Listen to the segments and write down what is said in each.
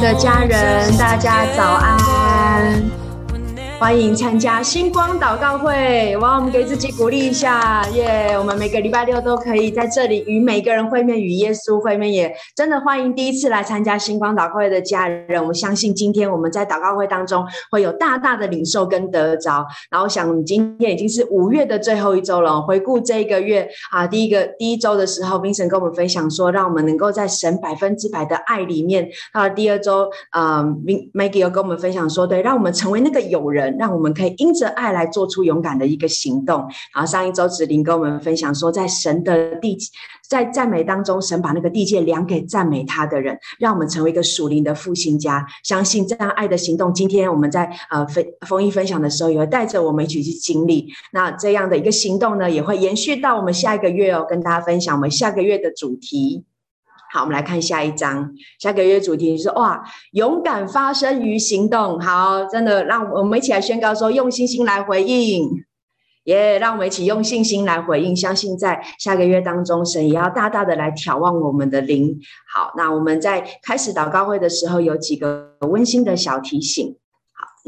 的家人，大家早安。欢迎参加星光祷告会！哇，我们给自己鼓励一下，耶、我们每个礼拜六都可以在这里与每个人会面，与耶稣会面，也真的欢迎第一次来参加星光祷告会的家人。我相信今天我们在祷告会当中会有大大的领受跟得着。然后想今天已经是五月的最后一周了，回顾这一个月啊，第一个第一周的时候，Min 神跟我们分享说，让我们能够在神百分之百的爱里面。到了第二周，呃，Maggie 又跟我们分享说，对，让我们成为那个友人。让我们可以因着爱来做出勇敢的一个行动。然后上一周子琳跟我们分享说，在神的地，在赞美当中，神把那个地界量给赞美他的人，让我们成为一个属灵的复兴家。相信这样爱的行动，今天我们在呃分丰益分享的时候，也会带着我们一起去经历。那这样的一个行动呢，也会延续到我们下一个月哦，跟大家分享我们下个月的主题。好，我们来看下一章。下个月主题是哇，勇敢发声与行动。好，真的，让我们一起来宣告说，用信心来回应。耶，让我们一起用信心来回应。相信在下个月当中，神也要大大的来挑旺我们的灵。好，那我们在开始祷告会的时候，有几个温馨的小提醒。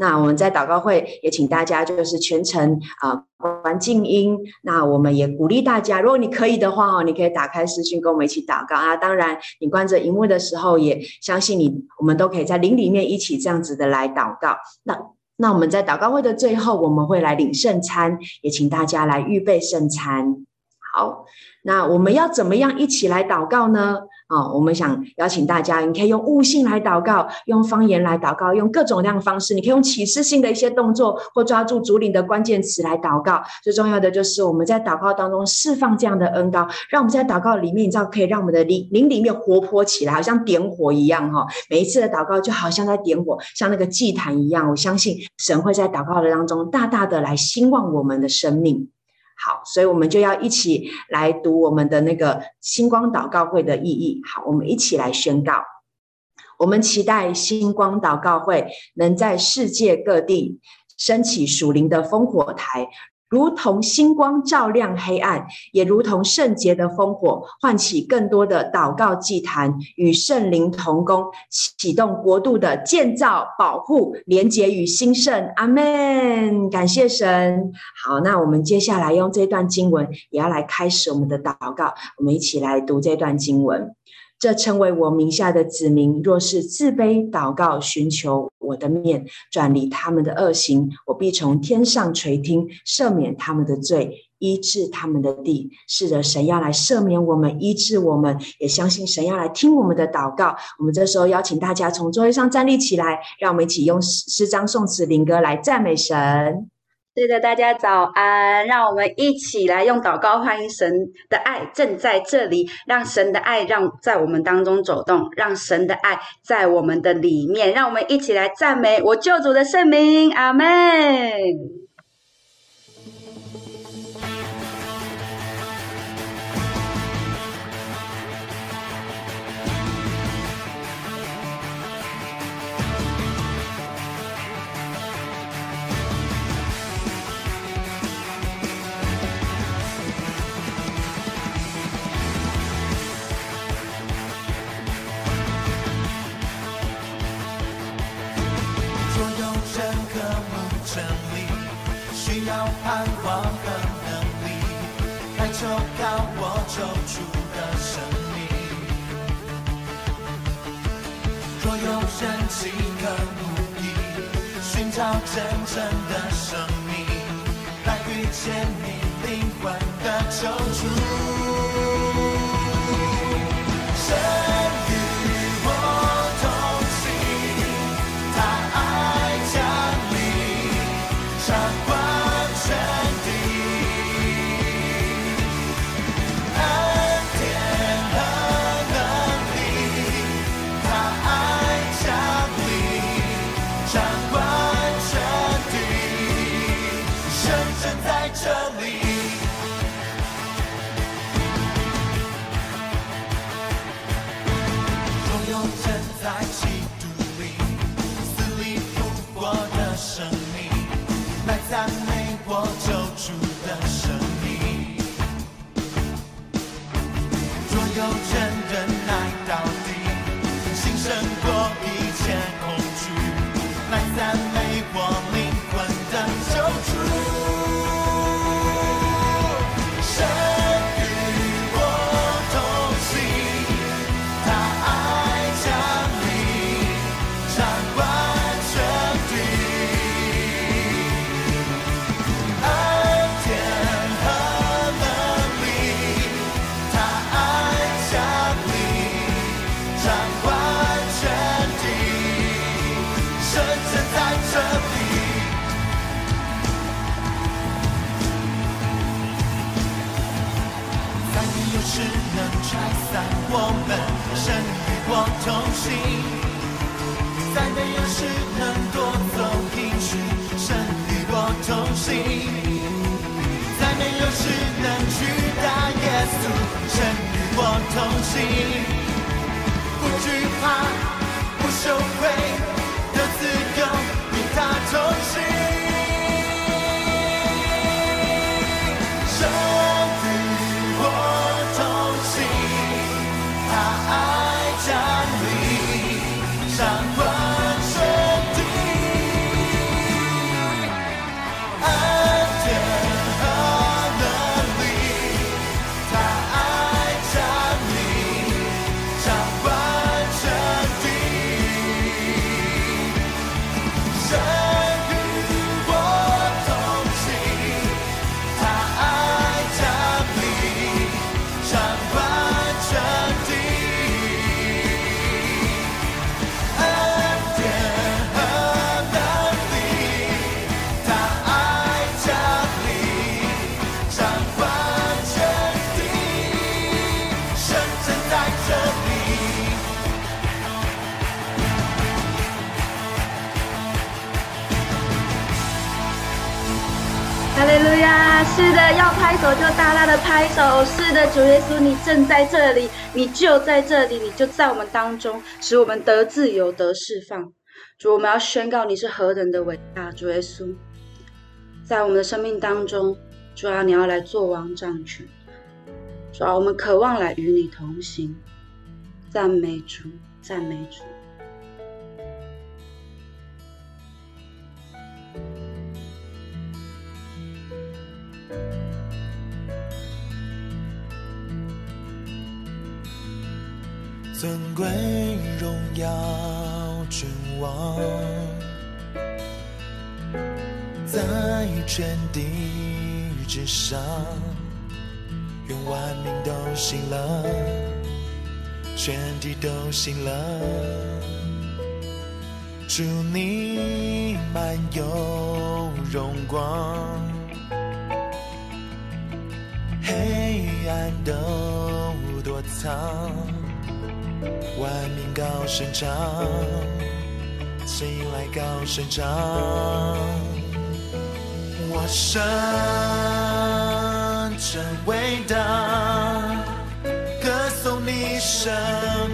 那我们在祷告会也请大家就是全程啊关静音。那我们也鼓励大家，如果你可以的话哦，你可以打开视讯跟我们一起祷告啊。当然，你关着荧幕的时候，也相信你，我们都可以在灵里面一起这样子的来祷告。那那我们在祷告会的最后，我们会来领圣餐，也请大家来预备圣餐。好，那我们要怎么样一起来祷告呢？啊、我们想邀请大家，你可以用悟性来祷告，用方言来祷告，用各种各样的方式，你可以用启示性的一些动作，或抓住主领的关键词来祷告。最重要的就是我们在祷告当中释放这样的恩膏，让我们在祷告里面，你知道，可以让我们的灵灵里面活泼起来，好像点火一样哈。每一次的祷告就好像在点火，像那个祭坛一样。我相信神会在祷告的当中大大的来兴旺我们的生命。好，所以我们就要一起来读我们的那个星光祷告会的意义。好，我们一起来宣告。我们期待星光祷告会能在世界各地升起属灵的烽火台。如同星光照亮黑暗，也如同圣洁的烽火，唤起更多的祷告祭坛，与圣灵同工，启动国度的建造、保护、连结与兴盛。阿门！感谢神。好，那我们接下来用这段经文，也要来开始我们的祷告。我们一起来读这段经文。这称为我名下的子民，若是自卑祷告，寻求我的面，转离他们的恶行，我必从天上垂听，赦免他们的罪，医治他们的地。是的，神要来赦免我们，医治我们，也相信神要来听我们的祷告。我们这时候邀请大家从座位上站立起来，让我们一起用诗章、颂词、灵歌来赞美神。对的，大家早安！让我们一起来用祷告欢迎神的爱正在这里，让神的爱让在我们当中走动，让神的爱在我们的里面，让我们一起来赞美我救主的圣名，阿门。要盼望和能力，来求告我救主的生命。若有人饥渴不义，寻找真正的生命，来遇见你灵魂的救主。再没有事能夺走英雄，胜与我同行。再没有事能取代耶稣，胜与我同行。不惧怕，不羞愧的资格，与他同行。拍手。是的，主耶稣，你正在这里，你就在这里，你就在我们当中，使我们得自由、得释放。主，我们要宣告你是何等的伟大，主耶稣，在我们的生命当中，主啊，你要来做王掌权。主啊，我们渴望来与你同行。赞美主，赞美主。尊贵荣耀君王，在全地之上，愿万民都信了，全地都信了，祝你满有荣光，黑暗都躲藏。万民高声唱，起来高声唱，我神真伟大，歌颂你生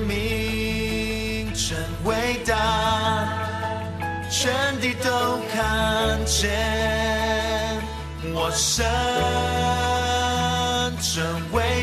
命真伟大，全地都看见，我神真伟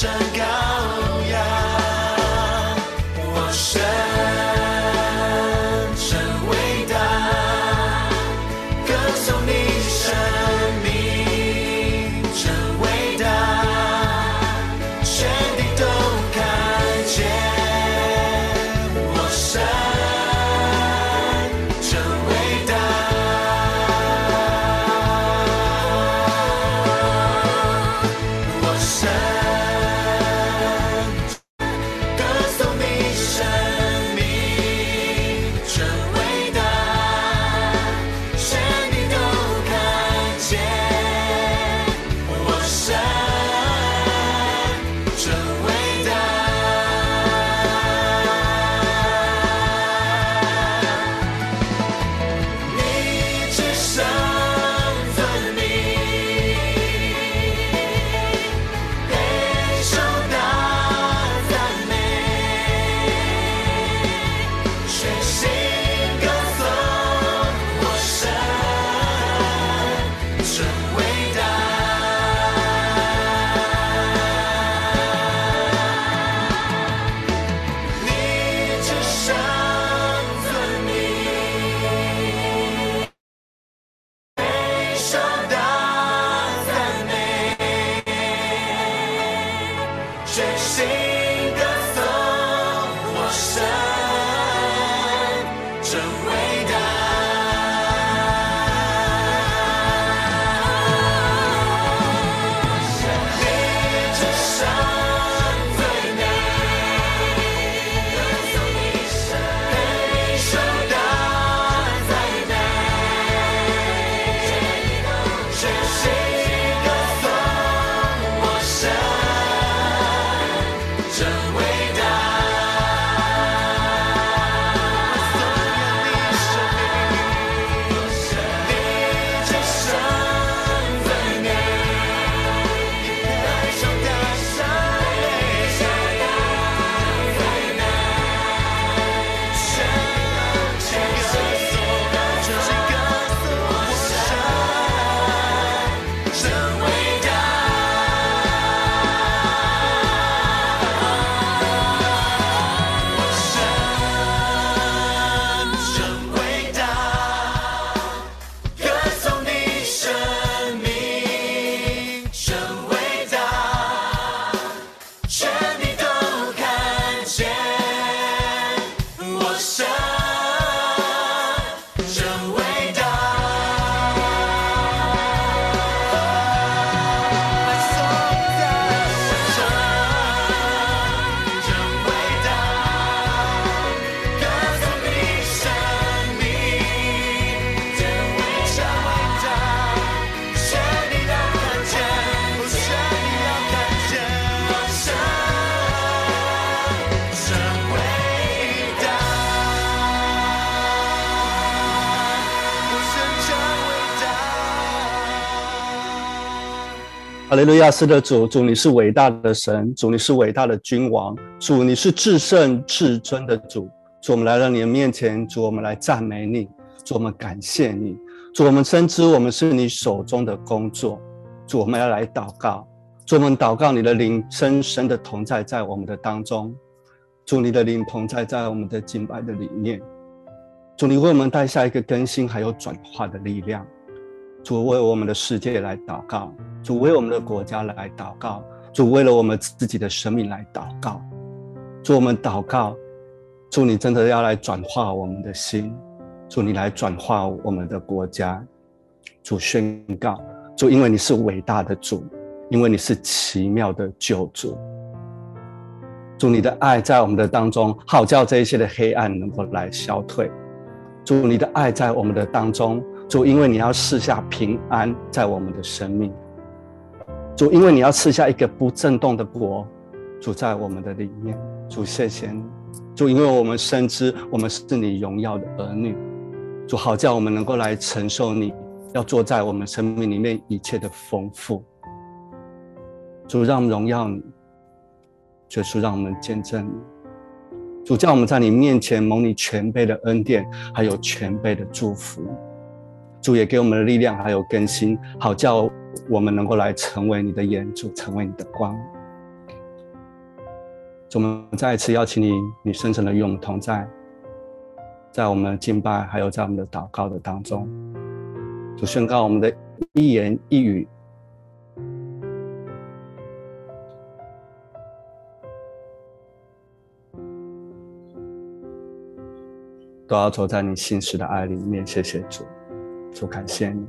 全 push up. 哈利路亚，是的，主，主你是伟大的神，主你是伟大的君王，主你是至圣至尊的主，主我们来到你的面前，主我们来赞美你，主我们感谢你，主我们深知我们是你手中的工作，主我们要来祷告，主我们祷告你的灵深深的同在在我们的当中，主你的灵同在在我们的敬拜的里面，主你为我们带下一个更新还有转化的力量。主为我们的世界来祷告，主为我们的国家来祷告，主为了我们自己的生命来祷告，主我们祷告，主你真的要来转化我们的心，主你来转化我们的国家，主宣告，主因为你是伟大的主，因为你是奇妙的救主，主你的爱在我们的当中，好叫这一切的黑暗能够来消退，主你的爱在我们的当中。主，因为你要赐下平安在我们的生命；主，因为你要赐下一个不震动的国，主在我们的里面。主，谢谢你。主，因为我们深知我们是你荣耀的儿女。主，好叫我们能够来承受你要做在我们生命里面一切的丰富。主，让我们荣耀你，主是让我们见证你。主，叫我们在你面前蒙你全备的恩典，还有全备的祝福。主也给我们的力量，还有更新，好叫我们能够来成为你的眼，主成为你的光。主，我们再一次邀请你，你深深的与我们同在，在我们的敬拜，还有在我们的祷告的当中，主宣告我们的一言一语，都要走在你信实的爱里面。谢谢主。主，感谢你，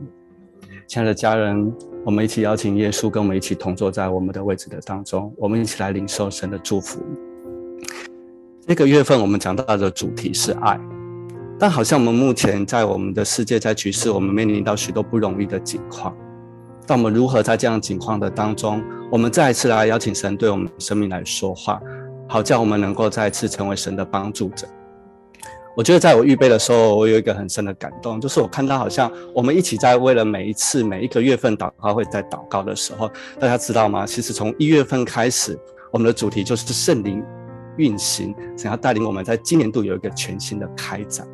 亲爱的家人，我们一起邀请耶稣跟我们一起同坐在我们的位置的当中，我们一起来领受神的祝福。这个月份我们讲到的主题是爱，但好像我们目前在我们的世界，在局势，我们面临到许多不容易的境况。但我们如何在这样境况的当中，我们再一次来邀请神对我们生命来说话，好叫我们能够再一次成为神的帮助者。我觉得在我预备的时候，我有一个很深的感动，就是我看到好像我们一起在为了每一次每一个月份祷告会在祷告的时候，大家知道吗？其实从一月份开始，我们的主题就是圣灵运行，想要带领我们在今年度有一个全新的开展。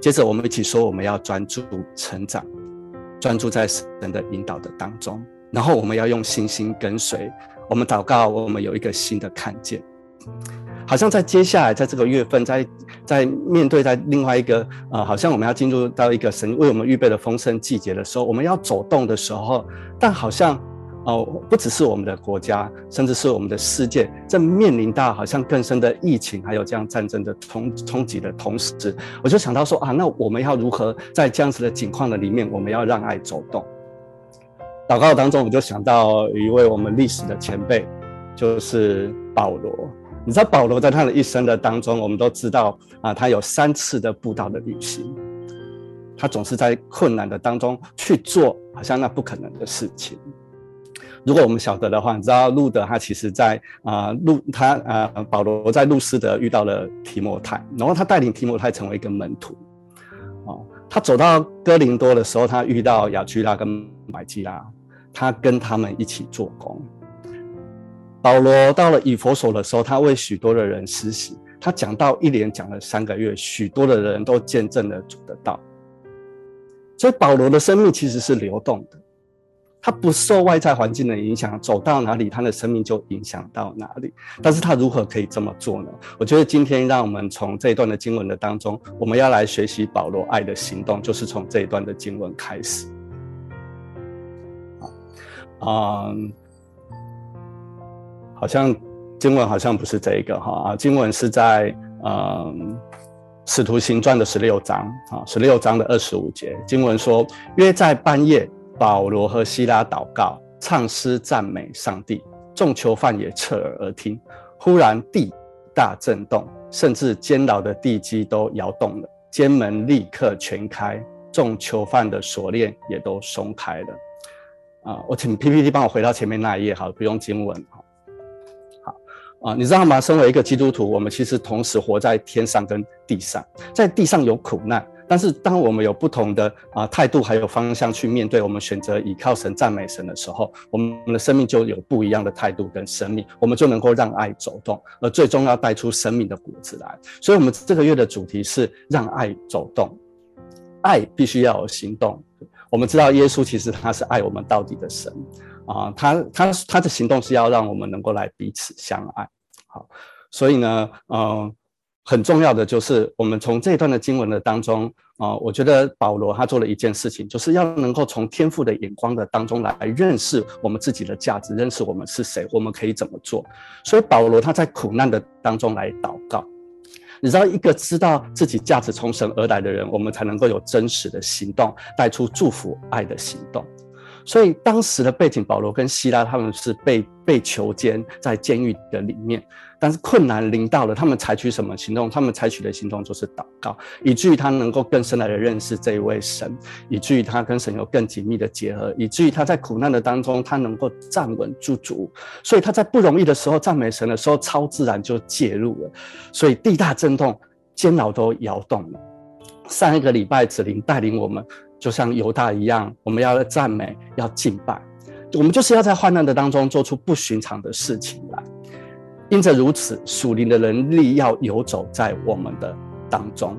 接着我们一起说，我们要专注成长，专注在神的引导的当中，然后我们要用信心跟随。我们祷告，我们有一个新的看见。好像在接下来，在这个月份，在在面对在另外一个、呃，好像我们要进入到一个神为我们预备的丰盛季节的时候，我们要走动的时候，但好像哦、呃，不只是我们的国家，甚至是我们的世界，正面临到好像更深的疫情，还有这样战争的冲冲击的同时，我就想到说啊，那我们要如何在这样子的境况的里面，我们要让爱走动？祷告当中，我就想到一位我们历史的前辈，就是保罗。你知道保罗在他的一生的当中，我们都知道啊，他有三次的布道的旅行，他总是在困难的当中去做好像那不可能的事情。如果我们晓得的话，你知道路德他其实在啊路他啊保罗在路斯德遇到了提摩太，然后他带领提摩太成为一个门徒。哦，他走到哥林多的时候，他遇到亚居拉跟买基拉，他跟他们一起做工。保罗到了以弗所的时候，他为许多的人施洗，他讲道一连讲了三个月，许多的人都见证了主的道。所以保罗的生命其实是流动的，他不受外在环境的影响，走到哪里他的生命就影响到哪里。但是他如何可以这么做呢？我觉得今天让我们从这一段的经文的当中，我们要来学习保罗爱的行动，就是从这一段的经文开始。啊，嗯。好像经文好像不是这一个哈啊，经文是在嗯《使徒行传》的十六章啊，十六章的二十五节，经文说：约在半夜，保罗和西拉祷告，唱诗赞美上帝，众囚犯也侧耳而听。忽然地大震动，甚至监牢的地基都摇动了，监门立刻全开，众囚犯的锁链也都松开了。啊，我请 PPT 帮我回到前面那一页，好，不用经文。啊，你知道吗？身为一个基督徒，我们其实同时活在天上跟地上。在地上有苦难，但是当我们有不同的啊态度还有方向去面对，我们选择倚靠神、赞美神的时候，我们的生命就有不一样的态度跟生命，我们就能够让爱走动，而最终要带出生命的果子来。所以，我们这个月的主题是让爱走动，爱必须要有行动。我们知道耶稣其实他是爱我们到底的神啊，他他他的行动是要让我们能够来彼此相爱。好，所以呢，嗯。很重要的就是，我们从这一段的经文的当中啊，我觉得保罗他做了一件事情，就是要能够从天赋的眼光的当中来认识我们自己的价值，认识我们是谁，我们可以怎么做。所以保罗他在苦难的当中来祷告。你知道，一个知道自己价值从神而来的人，我们才能够有真实的行动，带出祝福爱的行动。所以当时的背景，保罗跟西拉他们是被被囚监在监狱的里面，但是困难临到了，他们采取什么行动？他们采取的行动就是祷告，以至于他能够更深来的认识这一位神，以至于他跟神有更紧密的结合，以至于他在苦难的当中，他能够站稳驻足。所以他在不容易的时候赞美神的时候，超自然就介入了，所以地大震动，监牢都摇动了。上一个礼拜子琳带领我们。就像犹大一样，我们要赞美，要敬拜，我们就是要在患难的当中做出不寻常的事情来。因着如此，属灵的能力要游走在我们的当中。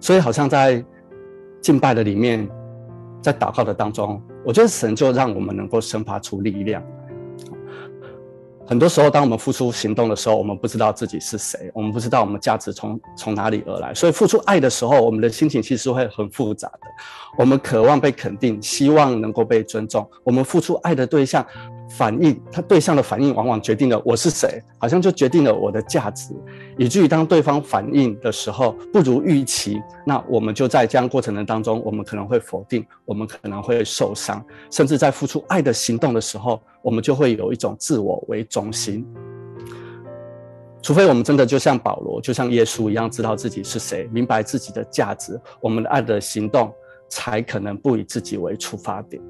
所以，好像在敬拜的里面，在祷告的当中，我觉得神就让我们能够生发出力量。很多时候，当我们付出行动的时候，我们不知道自己是谁，我们不知道我们价值从从哪里而来。所以，付出爱的时候，我们的心情其实会很复杂的。我们渴望被肯定，希望能够被尊重。我们付出爱的对象。反应，他对象的反应往往决定了我是谁，好像就决定了我的价值，以至于当对方反应的时候不如预期，那我们就在这样过程的当中，我们可能会否定，我们可能会受伤，甚至在付出爱的行动的时候，我们就会有一种自我为中心。除非我们真的就像保罗，就像耶稣一样，知道自己是谁，明白自己的价值，我们的爱的行动才可能不以自己为出发点。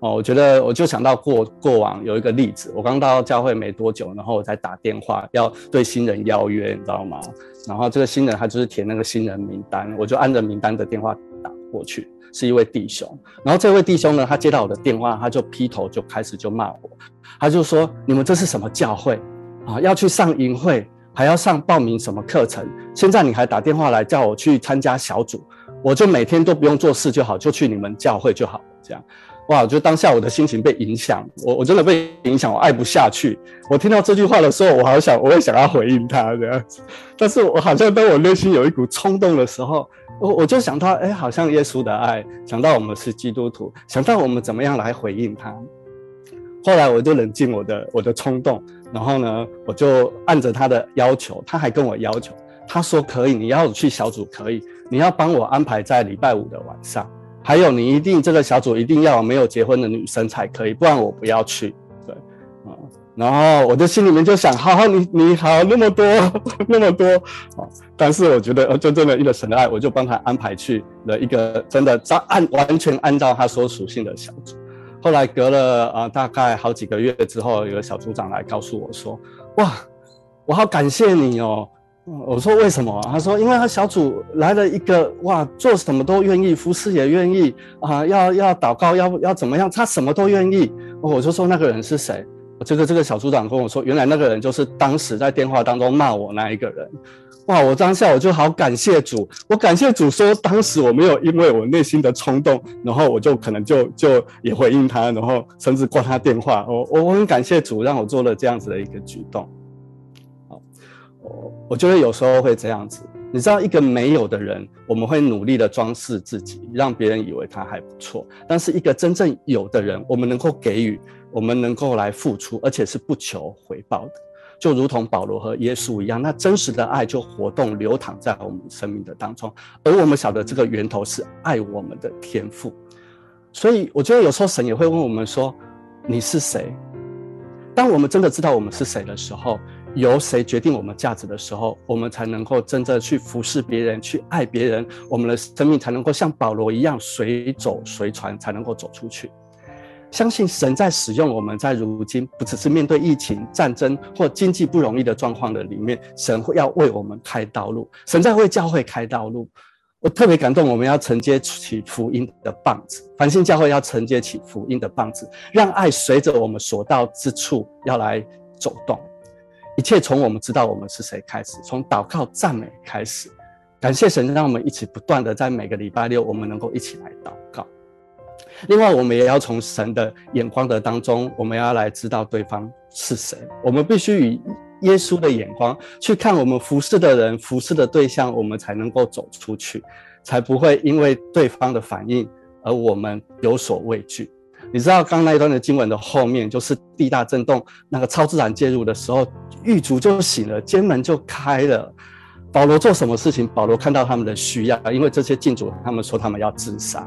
哦，我觉得我就想到过过往有一个例子，我刚到教会没多久，然后我在打电话要对新人邀约，你知道吗？然后这个新人他就是填那个新人名单，我就按着名单的电话打过去，是一位弟兄。然后这位弟兄呢，他接到我的电话，他就劈头就开始就骂我，他就说：“你们这是什么教会啊？要去上营会，还要上报名什么课程？现在你还打电话来叫我去参加小组，我就每天都不用做事就好，就去你们教会就好，这样。”哇！就当下我的心情被影响，我我真的被影响，我爱不下去。我听到这句话的时候，我好想，我也想要回应他这样子。但是我好像当我内心有一股冲动的时候，我我就想到，哎，好像耶稣的爱，想到我们是基督徒，想到我们怎么样来回应他。后来我就冷静我的我的冲动，然后呢，我就按着他的要求，他还跟我要求，他说可以，你要去小组可以，你要帮我安排在礼拜五的晚上。还有，你一定这个小组一定要有没有结婚的女生才可以，不然我不要去。对，啊，然后我的心里面就想，好好，你你好那么多 那么多啊，但是我觉得，真正的一个神的爱，我就帮他安排去了一个真的照按完全按照他所属性的小组。后来隔了啊大概好几个月之后，有个小组长来告诉我说，哇，我好感谢你哦。我说为什么？他说，因为他小组来了一个哇，做什么都愿意，服侍也愿意啊，要要祷告，要要怎么样，他什么都愿意。我就说那个人是谁？这个这个小组长跟我说，原来那个人就是当时在电话当中骂我那一个人。哇！我当下我就好感谢主，我感谢主说，当时我没有因为我内心的冲动，然后我就可能就就也回应他，然后甚至挂他电话。我我很感谢主让我做了这样子的一个举动。我觉得有时候会这样子，你知道，一个没有的人，我们会努力的装饰自己，让别人以为他还不错。但是一个真正有的人，我们能够给予，我们能够来付出，而且是不求回报的，就如同保罗和耶稣一样，那真实的爱就活动流淌在我们生命的当中。而我们晓得这个源头是爱我们的天赋，所以我觉得有时候神也会问我们说：“你是谁？”当我们真的知道我们是谁的时候。由谁决定我们价值的时候，我们才能够真正去服侍别人，去爱别人，我们的生命才能够像保罗一样随走随传，才能够走出去。相信神在使用我们，在如今不只是面对疫情、战争或经济不容易的状况的里面，神会要为我们开道路，神在为教会开道路。我特别感动，我们要承接起福音的棒子，繁星教会要承接起福音的棒子，让爱随着我们所到之处要来走动。一切从我们知道我们是谁开始，从祷告赞美开始。感谢神，让我们一起不断的在每个礼拜六，我们能够一起来祷告。另外，我们也要从神的眼光的当中，我们要来知道对方是谁。我们必须以耶稣的眼光去看我们服侍的人、服侍的对象，我们才能够走出去，才不会因为对方的反应而我们有所畏惧。你知道，刚那一段的经文的后面，就是地大震动，那个超自然介入的时候，狱卒就醒了，监门就开了。保罗做什么事情？保罗看到他们的需要，因为这些禁主他们说他们要自杀，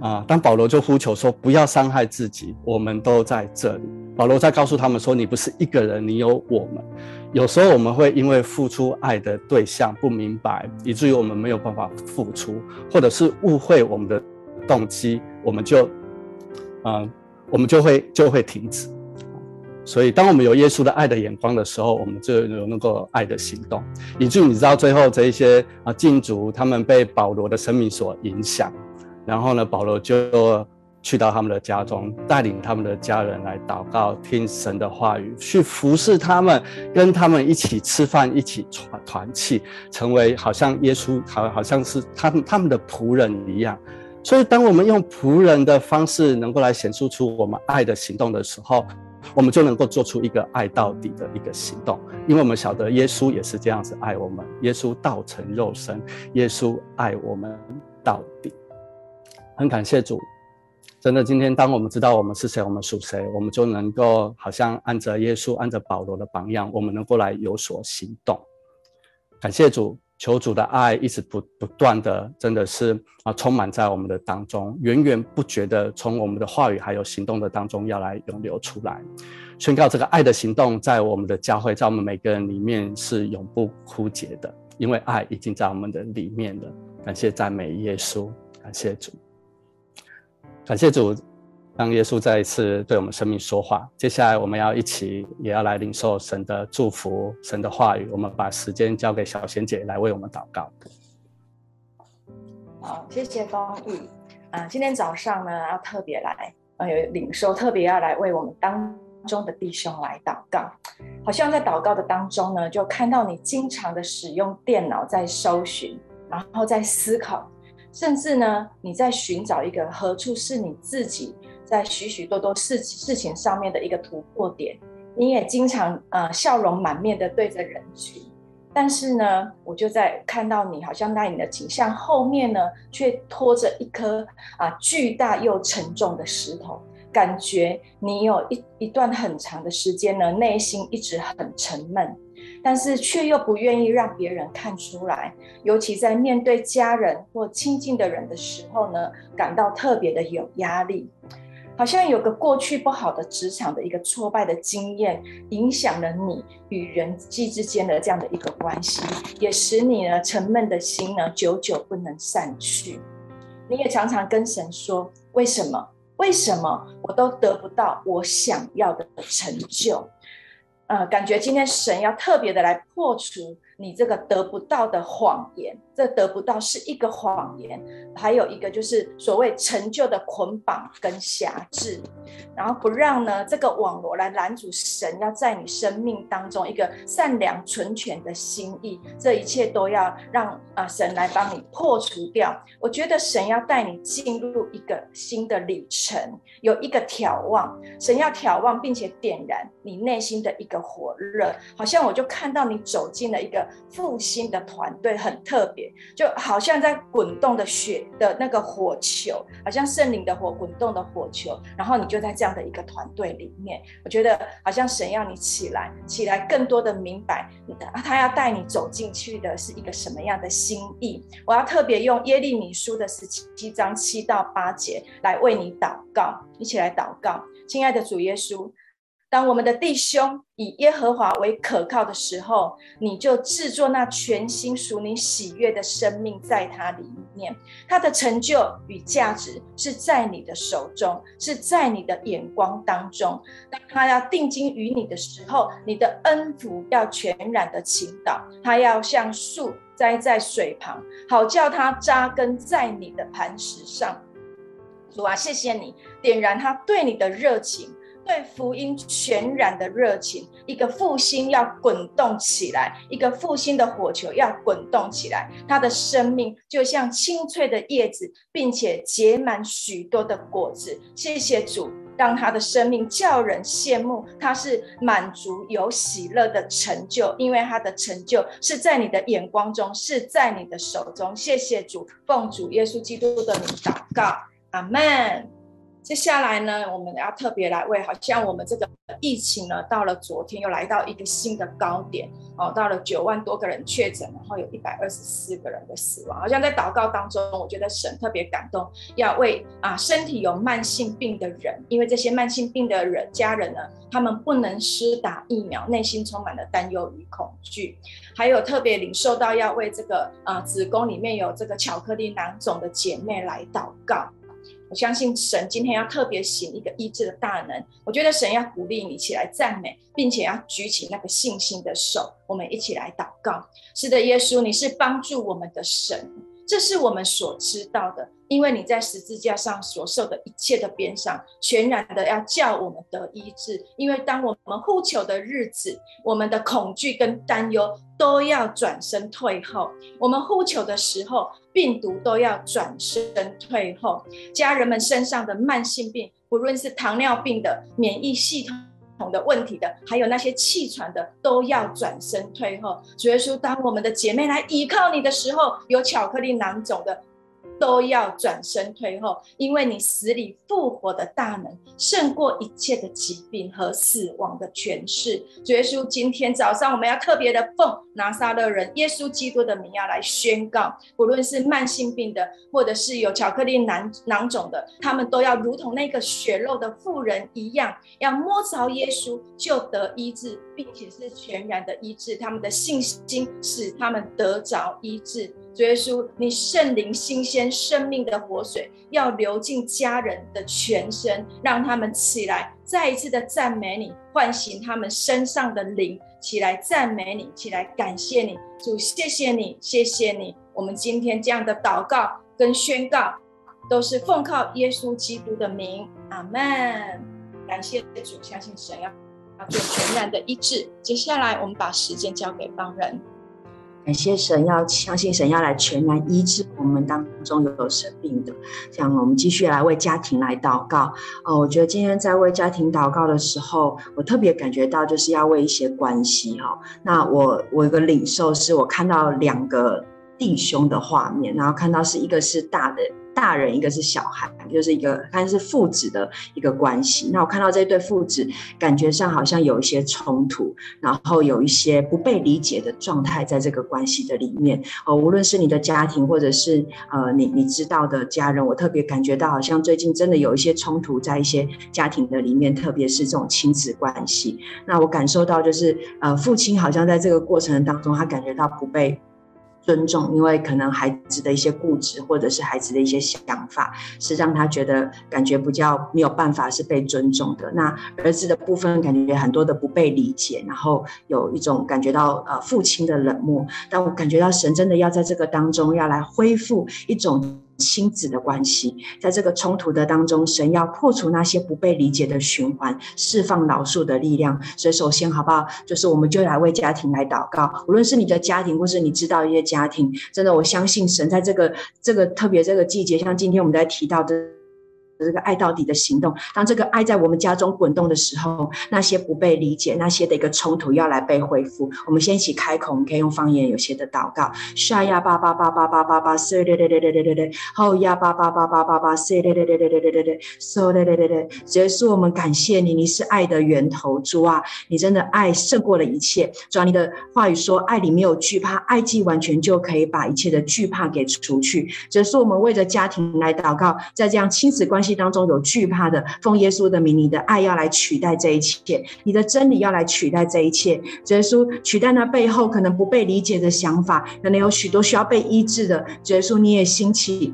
啊，但保罗就呼求说不要伤害自己，我们都在这里。保罗在告诉他们说，你不是一个人，你有我们。有时候我们会因为付出爱的对象不明白，以至于我们没有办法付出，或者是误会我们的动机，我们就，啊，我们就会就会停止。所以，当我们有耶稣的爱的眼光的时候，我们就有那个爱的行动。以至于你知道，最后这一些啊禁足，他们被保罗的生命所影响，然后呢，保罗就去到他们的家中，带领他们的家人来祷告，听神的话语，去服侍他们，跟他们一起吃饭，一起团团契，成为好像耶稣好好像是他们他们的仆人一样。所以，当我们用仆人的方式，能够来显出出我们爱的行动的时候，我们就能够做出一个爱到底的一个行动，因为我们晓得耶稣也是这样子爱我们。耶稣道成肉身，耶稣爱我们到底。很感谢主，真的，今天当我们知道我们是谁，我们属谁，我们就能够好像按着耶稣、按着保罗的榜样，我们能够来有所行动。感谢主。求主的爱一直不不断的，真的是啊，充满在我们的当中，源源不绝的从我们的话语还有行动的当中要来涌流出来，宣告这个爱的行动在我们的教会，在我们每个人里面是永不枯竭的，因为爱已经在我们的里面了。感谢赞美耶稣，感谢主，感谢主。让耶稣再一次对我们生命说话。接下来，我们要一起也要来领受神的祝福、神的话语。我们把时间交给小贤姐来为我们祷告。好，谢谢方毅。啊、今天早上呢，要特别来，呃，有领受，特别要来为我们当中的弟兄来祷告。好像在祷告的当中呢，就看到你经常的使用电脑在搜寻，然后在思考，甚至呢，你在寻找一个何处是你自己。在许许多多事事情上面的一个突破点，你也经常呃笑容满面的对着人群，但是呢，我就在看到你好像那你的景象后面呢，却拖着一颗啊巨大又沉重的石头，感觉你有一一段很长的时间呢，内心一直很沉闷，但是却又不愿意让别人看出来，尤其在面对家人或亲近的人的时候呢，感到特别的有压力。好像有个过去不好的职场的一个挫败的经验，影响了你与人际之间的这样的一个关系，也使你呢沉闷的心呢久久不能散去。你也常常跟神说：“为什么？为什么我都得不到我想要的成就？”呃，感觉今天神要特别的来破除。你这个得不到的谎言，这得不到是一个谎言，还有一个就是所谓成就的捆绑跟辖制，然后不让呢这个网络来拦阻神要在你生命当中一个善良纯全的心意，这一切都要让啊神来帮你破除掉。我觉得神要带你进入一个新的里程，有一个眺望，神要眺望并且点燃你内心的一个火热，好像我就看到你走进了一个。复兴的团队很特别，就好像在滚动的血的那个火球，好像圣灵的火滚动的火球，然后你就在这样的一个团队里面，我觉得好像神要你起来，起来更多的明白，他要带你走进去的是一个什么样的心意。我要特别用耶利米书的十七章七到八节来为你祷告，一起来祷告，亲爱的主耶稣。当我们的弟兄以耶和华为可靠的时候，你就制作那全新属你喜悦的生命在他里面。他的成就与价值是在你的手中，是在你的眼光当中。当他要定睛于你的时候，你的恩福要全然的倾倒。他要像树栽在水旁，好叫他扎根在你的磐石上。主啊，谢谢你点燃他对你的热情。对福音全然的热情，一个复兴要滚动起来，一个复兴的火球要滚动起来。他的生命就像青翠的叶子，并且结满许多的果子。谢谢主，让他的生命叫人羡慕。他是满足有喜乐的成就，因为他的成就是在你的眼光中，是在你的手中。谢谢主，奉主耶稣基督的名祷告，阿门。接下来呢，我们要特别来为，好像我们这个疫情呢，到了昨天又来到一个新的高点哦，到了九万多个人确诊，然后有一百二十四个人的死亡。好像在祷告当中，我觉得神特别感动，要为啊身体有慢性病的人，因为这些慢性病的人家人呢，他们不能施打疫苗，内心充满了担忧与恐惧。还有特别领受到要为这个啊子宫里面有这个巧克力囊肿的姐妹来祷告。我相信神今天要特别行一个医治的大能。我觉得神要鼓励你起来赞美，并且要举起那个信心的手。我们一起来祷告。是的，耶稣，你是帮助我们的神，这是我们所知道的。因为你在十字架上所受的一切的鞭伤，全然的要叫我们得医治。因为当我们呼求的日子，我们的恐惧跟担忧都要转身退后。我们呼求的时候，病毒都要转身退后。家人们身上的慢性病，不论是糖尿病的、免疫系统的问题的，还有那些气喘的，都要转身退后。所以说，当我们的姐妹来依靠你的时候，有巧克力囊肿的。都要转身退后，因为你死里复活的大能胜过一切的疾病和死亡的权势。主耶稣，今天早上我们要特别的奉拿撒勒人耶稣基督的名要来宣告，不论是慢性病的，或者是有巧克力囊囊肿的，他们都要如同那个血肉的妇人一样，要摸着耶稣就得医治，并且是全然的医治。他们的信心使他们得着医治。主耶稣，你圣灵新鲜生命的活水要流进家人的全身，让他们起来，再一次的赞美你，唤醒他们身上的灵，起来赞美你，起来感谢你。主，谢谢你，谢谢你。我们今天这样的祷告跟宣告，都是奉靠耶稣基督的名，阿门。感谢主，相信神要要做全然的医治。接下来，我们把时间交给帮人。感谢神，要相信神要来全然医治我们当中有生病的。这样，我们继续来为家庭来祷告。哦，我觉得今天在为家庭祷告的时候，我特别感觉到就是要为一些关系哈。那我我有个领受是我看到两个弟兄的画面，然后看到是一个是大的。大人一个是小孩，就是一个看是父子的一个关系。那我看到这对父子，感觉上好像有一些冲突，然后有一些不被理解的状态在这个关系的里面。哦，无论是你的家庭，或者是呃你你知道的家人，我特别感觉到好像最近真的有一些冲突在一些家庭的里面，特别是这种亲子关系。那我感受到就是呃父亲好像在这个过程当中，他感觉到不被。尊重，因为可能孩子的一些固执，或者是孩子的一些想法，是让他觉得感觉比较没有办法是被尊重的。那儿子的部分，感觉很多的不被理解，然后有一种感觉到呃父亲的冷漠。但我感觉到神真的要在这个当中要来恢复一种。亲子的关系，在这个冲突的当中，神要破除那些不被理解的循环，释放老树的力量。所以，首先，好不好？就是我们就来为家庭来祷告。无论是你的家庭，或是你知道一些家庭，真的，我相信神在这个这个特别这个季节，像今天我们在提到的。这个爱到底的行动，当这个爱在我们家中滚动的时候，那些不被理解、那些的一个冲突要来被恢复。我们先一起开口，我们可以用方言有些的祷告。沙呀巴巴巴巴巴巴巴，嗖嘞嘞嘞嘞嘞嘞，后呀巴巴巴巴巴巴，嗖嘞嘞嘞嘞嘞嘞嘞，嗖嘞嘞嘞嘞。主耶稣，我们感谢你，你是爱的源头，主啊，你真的爱胜过了一切。主啊，你的话语说，爱里没有惧怕，爱既完全就可以把一切的惧怕给除去。主耶稣，我们为着家庭来祷告，在这样亲子关系。当中有惧怕的，奉耶稣的名，你的爱要来取代这一切，你的真理要来取代这一切。耶稣取代那背后可能不被理解的想法，可能有许多需要被医治的。耶稣，你也兴起。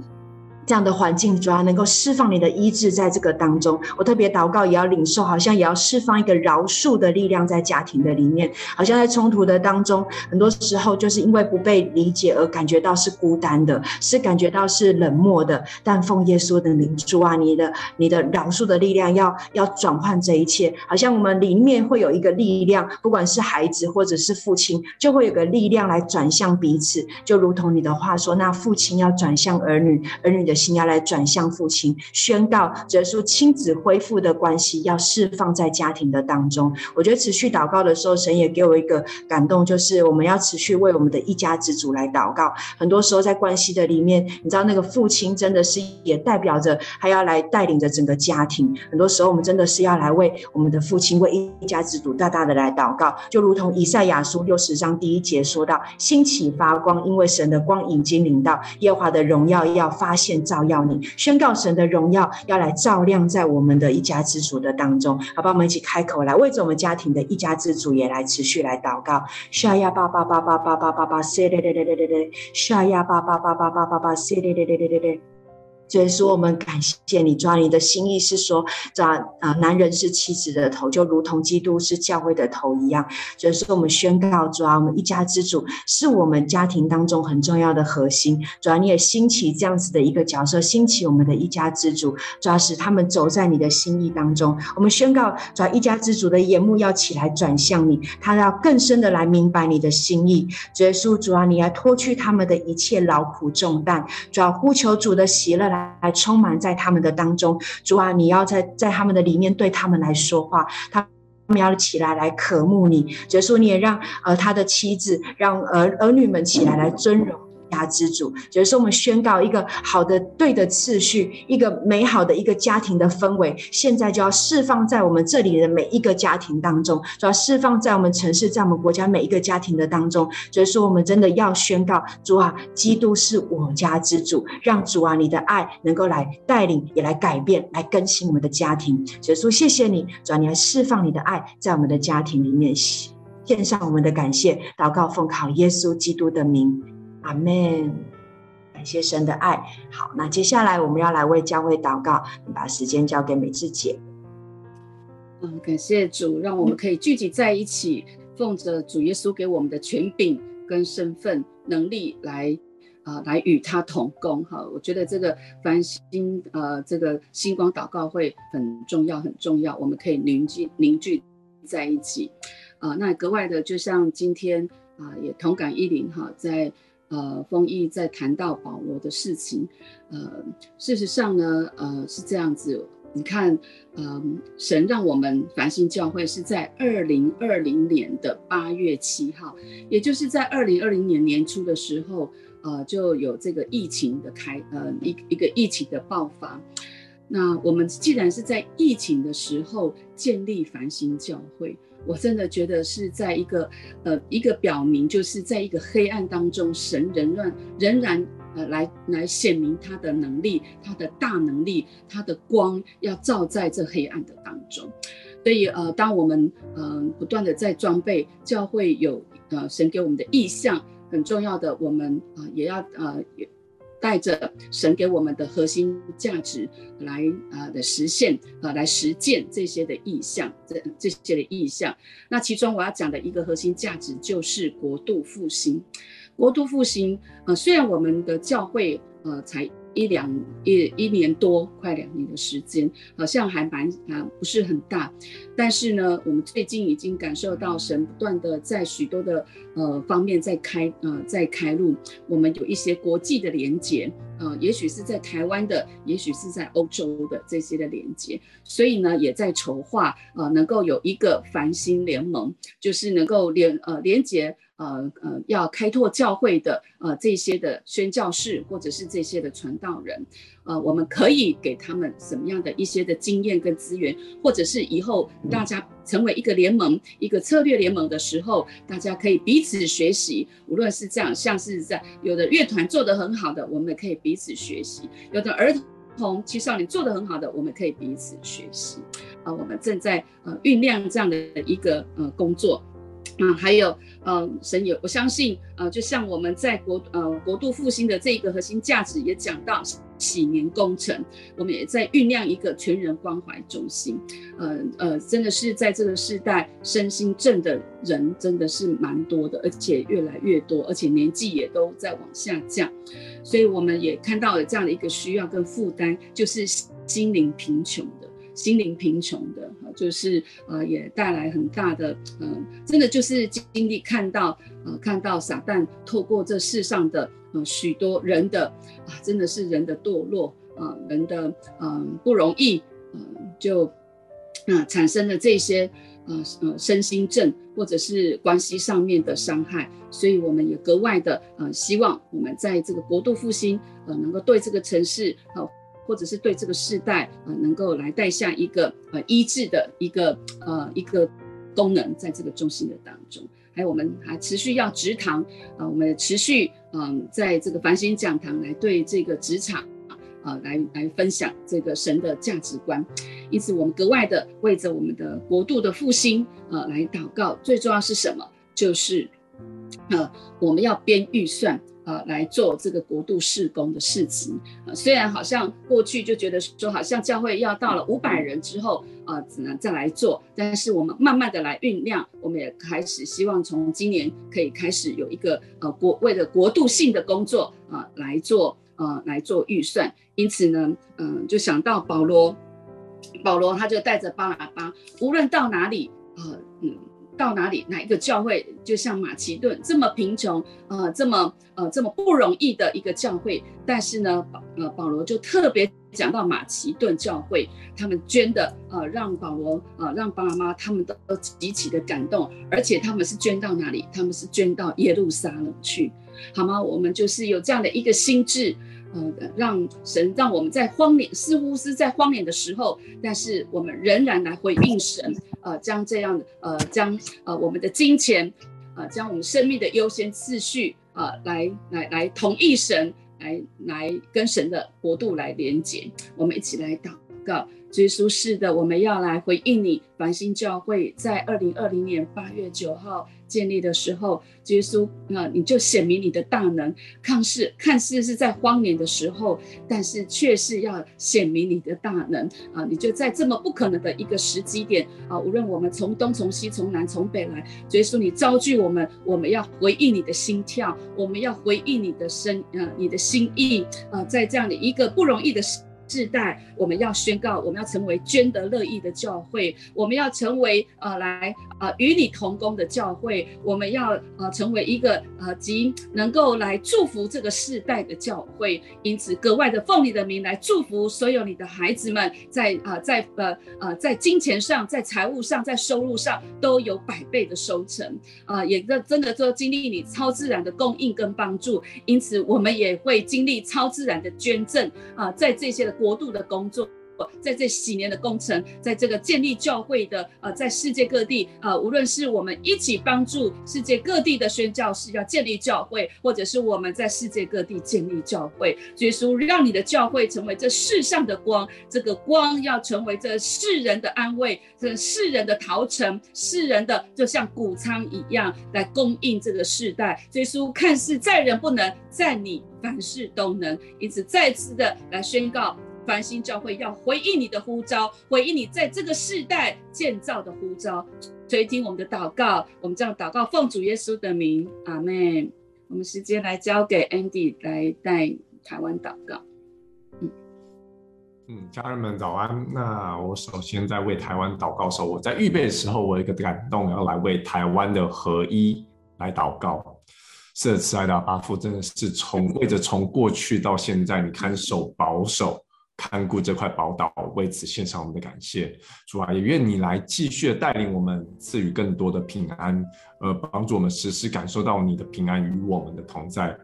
这样的环境，主要能够释放你的医治，在这个当中，我特别祷告，也要领受，好像也要释放一个饶恕的力量在家庭的里面，好像在冲突的当中，很多时候就是因为不被理解而感觉到是孤单的，是感觉到是冷漠的。但奉耶稣的名，主啊，你的你的饶恕的力量要要转换这一切，好像我们里面会有一个力量，不管是孩子或者是父亲，就会有个力量来转向彼此，就如同你的话说，那父亲要转向儿女，儿女的。心要来转向父亲，宣告耶稣亲子恢复的关系要释放在家庭的当中。我觉得持续祷告的时候，神也给我一个感动，就是我们要持续为我们的一家之主来祷告。很多时候在关系的里面，你知道那个父亲真的是也代表着还要来带领着整个家庭。很多时候我们真的是要来为我们的父亲、为一家之主大大的来祷告，就如同以赛亚书六十章第一节说到：“兴起发光，因为神的光已经领到，耶和华的荣耀要发现。”照耀你，宣告神的荣耀要来照亮在我们的一家之主的当中，好吧，我们一起开口来为着我们家庭的一家之主也来持续来祷告。沙呀巴巴巴巴巴巴巴巴，谢嘞嘞嘞嘞嘞嘞，沙呀巴巴巴巴巴巴巴，谢嘞嘞嘞嘞嘞嘞。所以说，我们感谢你，主啊，你的心意是说，主啊，男人是妻子的头，就如同基督是教会的头一样。所以说，我们宣告，主啊，我们一家之主是我们家庭当中很重要的核心。主啊，你也兴起这样子的一个角色，兴起我们的一家之主，主要使他们走在你的心意当中。我们宣告，主要，一家之主的眼目要起来转向你，他要更深的来明白你的心意。耶稣，主啊，你要脱去他们的一切劳苦重担，主要呼求主的喜乐来。来充满在他们的当中，主啊，你要在在他们的里面对他们来说话，他们要起来来渴慕你。耶稣，你也让呃他的妻子，让儿儿女们起来来尊荣。家之主，就是说我们宣告一个好的、对的次序，一个美好的一个家庭的氛围，现在就要释放在我们这里的每一个家庭当中，主要释放在我们城市、在我们国家每一个家庭的当中。就是说，我们真的要宣告，主啊，基督是我家之主，让主啊，你的爱能够来带领，也来改变，来更新我们的家庭。所以说，谢谢你，主啊，你来释放你的爱在我们的家庭里面，献上我们的感谢，祷告奉靠耶稣基督的名。阿门，感谢神的爱。好，那接下来我们要来为教会祷告，把时间交给美智姐。嗯，感谢主，让我们可以聚集在一起，奉着主耶稣给我们的权柄跟身份能力来啊、来与他同工。哈，我觉得这个繁星呃，这个星光祷告会很重要，很重要。我们可以凝聚凝聚在一起啊、那格外的，就像今天啊、也同感一灵哈，在。呃，丰毅在谈到保罗的事情，呃，事实上呢，呃，是这样子。你看，嗯、呃，神让我们繁星教会是在二零二零年的八月七号，也就是在二零二零年年初的时候，呃，就有这个疫情的开，呃，一一个疫情的爆发。那我们既然是在疫情的时候建立繁星教会。我真的觉得是在一个呃一个表明，就是在一个黑暗当中，神仍然仍然呃来来显明他的能力，他的大能力，他的光要照在这黑暗的当中。所以呃，当我们呃不断的在装备教会有呃神给我们的意象，很重要的，我们啊、也要呃。带着神给我们的核心价值来啊的实现啊来实践这些的意向，这这些的意向。那其中我要讲的一个核心价值就是国度复兴。国度复兴，呃，虽然我们的教会呃才。一两一一年多，快两年的时间，好像还蛮啊，不是很大。但是呢，我们最近已经感受到神不断的在许多的呃方面在开呃在开路。我们有一些国际的连接，呃，也许是在台湾的，也许是在欧洲的这些的连接。所以呢，也在筹划呃，能够有一个繁星联盟，就是能够连呃连接。呃呃，要开拓教会的呃这些的宣教士，或者是这些的传道人，呃，我们可以给他们什么样的一些的经验跟资源，或者是以后大家成为一个联盟、一个策略联盟的时候，大家可以彼此学习。无论是这样，像是在有的乐团做得很好的，我们也可以彼此学习；有的儿童青少年做得很好的，我们可以彼此学习。啊，我们正在呃酝酿这样的一个呃工作。啊，还有，呃，神有，我相信，呃，就像我们在国，呃，国度复兴的这一个核心价值也讲到禧年工程，我们也在酝酿一个全人关怀中心，呃呃，真的是在这个时代，身心症的人真的是蛮多的，而且越来越多，而且年纪也都在往下降，所以我们也看到了这样的一个需要跟负担，就是心灵贫穷的。心灵贫穷的，就是呃，也带来很大的，嗯、呃，真的就是经历看到，呃，看到撒旦透过这世上的，呃，许多人的，啊，真的是人的堕落，啊、人的，嗯、不容易，嗯、就，啊、产生了这些，呃，呃，身心症或者是关系上面的伤害，所以我们也格外的，呃，希望我们在这个国度复兴，呃，能够对这个城市，呃或者是对这个世代，呃，能够来带下一个呃医治的一个呃一个功能，在这个中心的当中，还有我们还持续要植堂，呃，我们持续嗯、在这个繁星讲堂来对这个职场啊、来来分享这个神的价值观，因此我们格外的为着我们的国度的复兴呃来祷告，最重要是什么？就是呃我们要编预算。呃，来做这个国度事工的事情。呃，虽然好像过去就觉得说，好像教会要到了五百人之后，呃，只能再来做。但是我们慢慢的来酝酿，我们也开始希望从今年可以开始有一个呃国为了国度性的工作啊，呃，来做呃来做预算。因此呢，嗯，就想到保罗，保罗他就带着巴拿巴，无论到哪里，呃，嗯。到哪里，哪一个教会，就像马其顿这么贫穷，呃，这么呃这么不容易的一个教会，但是呢，保呃保罗就特别讲到马其顿教会，他们捐的，呃，让保罗呃让爸妈他们都极其的感动，而且他们是捐到哪里？他们是捐到耶路撒冷去，好吗？我们就是有这样的一个心智。呃，让神让我们在荒年，似乎是在荒年的时候，但是我们仍然来回应神，呃，将这样的，呃，将呃我们的金钱，呃，将我们生命的优先次序，呃，来来来同意神，来来跟神的国度来连接，我们一起来祷告。耶稣是的，我们要来回应你。繁星教会在二零二零年八月九号建立的时候，耶稣，那你就显明你的大能，看似看似是在荒年的时候，但是却是要显明你的大能啊！你就在这么不可能的一个时机点啊，无论我们从东从西从南从北来，耶稣你召聚我们，我们要回应你的心跳，我们要回应你的声，呃，你的心意啊，在这样的一个不容易的时。世代，我们要宣告，我们要成为捐得乐意的教会，我们要成为呃来呃与你同工的教会，我们要呃成为一个呃及能够来祝福这个世代的教会。因此，格外的奉你的名来祝福所有你的孩子们在，在呃在呃呃在金钱上、在财务上、在收入上都有百倍的收成啊、也真真的说经历你超自然的供应跟帮助。因此，我们也会经历超自然的捐赠啊、在这些的。国度的工作，在这几年的工程，在这个建立教会的呃，在世界各地呃，无论是我们一起帮助世界各地的宣教士要建立教会，或者是我们在世界各地建立教会，耶稣让你的教会成为这世上的光，这个光要成为这世人的安慰，这世人的陶城，世人的就像谷仓一样来供应这个世代。耶稣看似在人不能，在你凡事都能，因此再次的来宣告。繁星教会要回应你的呼召，回应你在这个世代建造的呼召，垂听我们的祷告。我们这样祷告，奉主耶稣的名，阿门。我们时间来交给 Andy 来带台湾祷告。嗯嗯，家人们早安。那我首先在为台湾祷告的时候，我在预备的时候，我有一个感动，要来为台湾的合一来祷告。是的，慈爱的阿父，真的是从为着从过去到现在，你看守保守。看顾这块宝岛，为此献上我们的感谢。主啊，也愿你来继续带领我们，赐予更多的平安，呃，帮助我们时时感受到你的平安与我们的同在，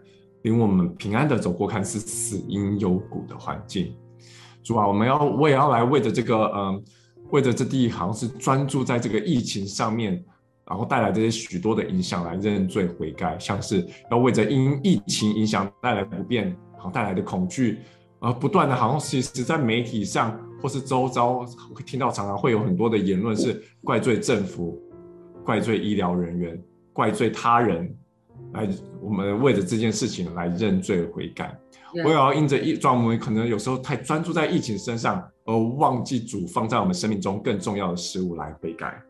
令我们平安的走过看似死因幽谷的环境。主啊，我们要我也要来为着这个，嗯、呃，为着这第一行是专注在这个疫情上面，然后带来这些许多的影响来认罪悔改，像是要为着因疫情影响带来不便，好带来的恐惧。而不断的，好像其实在媒体上或是周遭会听到，常常会有很多的言论是怪罪政府、怪罪医疗人员、怪罪他人，来我们为着这件事情来认罪悔改。我也要因着疫，我们可能有时候太专注在疫情身上，而忘记主放在我们生命中更重要的事物来悔改。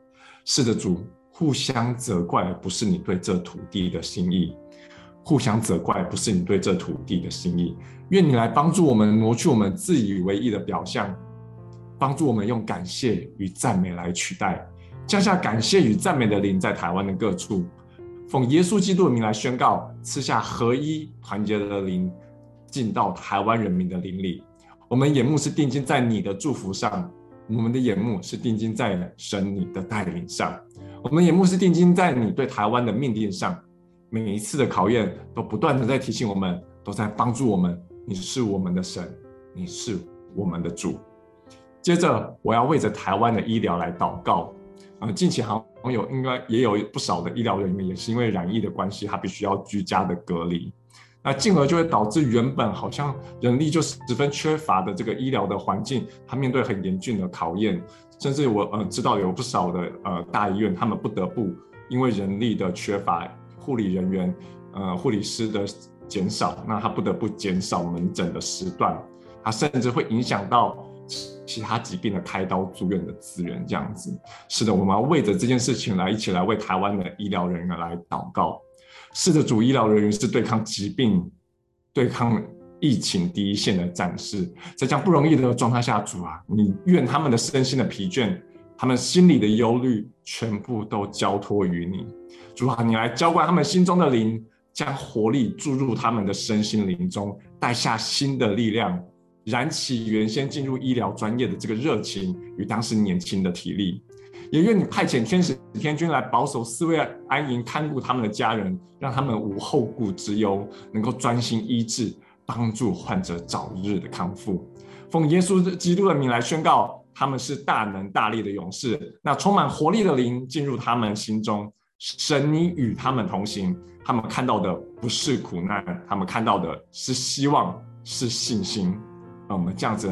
是的，主互相责怪，不是你对这土地的心意。互相责怪不是你对这土地的心意，愿你来帮助我们挪去我们自以为义的表象，帮助我们用感谢与赞美来取代，降下感谢与赞美的灵在台湾的各处，奉耶稣基督的名来宣告，赐下合一团结的灵进到台湾人民的灵里。我们眼目是定睛在你的祝福上，我们的眼目是定睛在神你的带领上，我们眼目是定睛在你对台湾的命令上。每一次的考验都不断的在提醒我们，都在帮助我们。你是我们的神，你是我们的主。接着，我要为着台湾的医疗来祷告。啊，近期好像有应该也有不少的医疗人员也是因为染疫的关系，他必须要居家的隔离。那进而就会导致原本好像人力就十分缺乏的这个医疗的环境，他面对很严峻的考验。甚至我呃知道有不少的呃大医院，他们不得不因为人力的缺乏。护理人员，呃，护理师的减少，那他不得不减少门诊的时段，他甚至会影响到其他疾病的开刀住院的资源，这样子。是的，我们要为着这件事情来一起来为台湾的医疗人员来祷告。是的，主医疗人员是对抗疾病、对抗疫情第一线的战士，在这样不容易的状态下，主啊，你愿他们的身心的疲倦，他们心里的忧虑，全部都交托于你。主啊，你来浇灌他们心中的灵，将活力注入他们的身心灵中，带下新的力量，燃起原先进入医疗专业的这个热情与当时年轻的体力。也愿你派遣天使天军来保守四位安营，看顾他们的家人，让他们无后顾之忧，能够专心医治，帮助患者早日的康复。奉耶稣基督的名来宣告，他们是大能大力的勇士。那充满活力的灵进入他们心中。神，你与他们同行，他们看到的不是苦难，他们看到的是希望，是信心。那我们这样子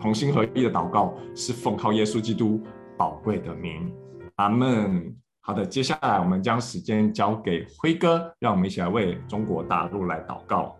同心合一的祷告，是奉靠耶稣基督宝贵的名，阿门。好的，接下来我们将时间交给辉哥，让我们一起来为中国大陆来祷告。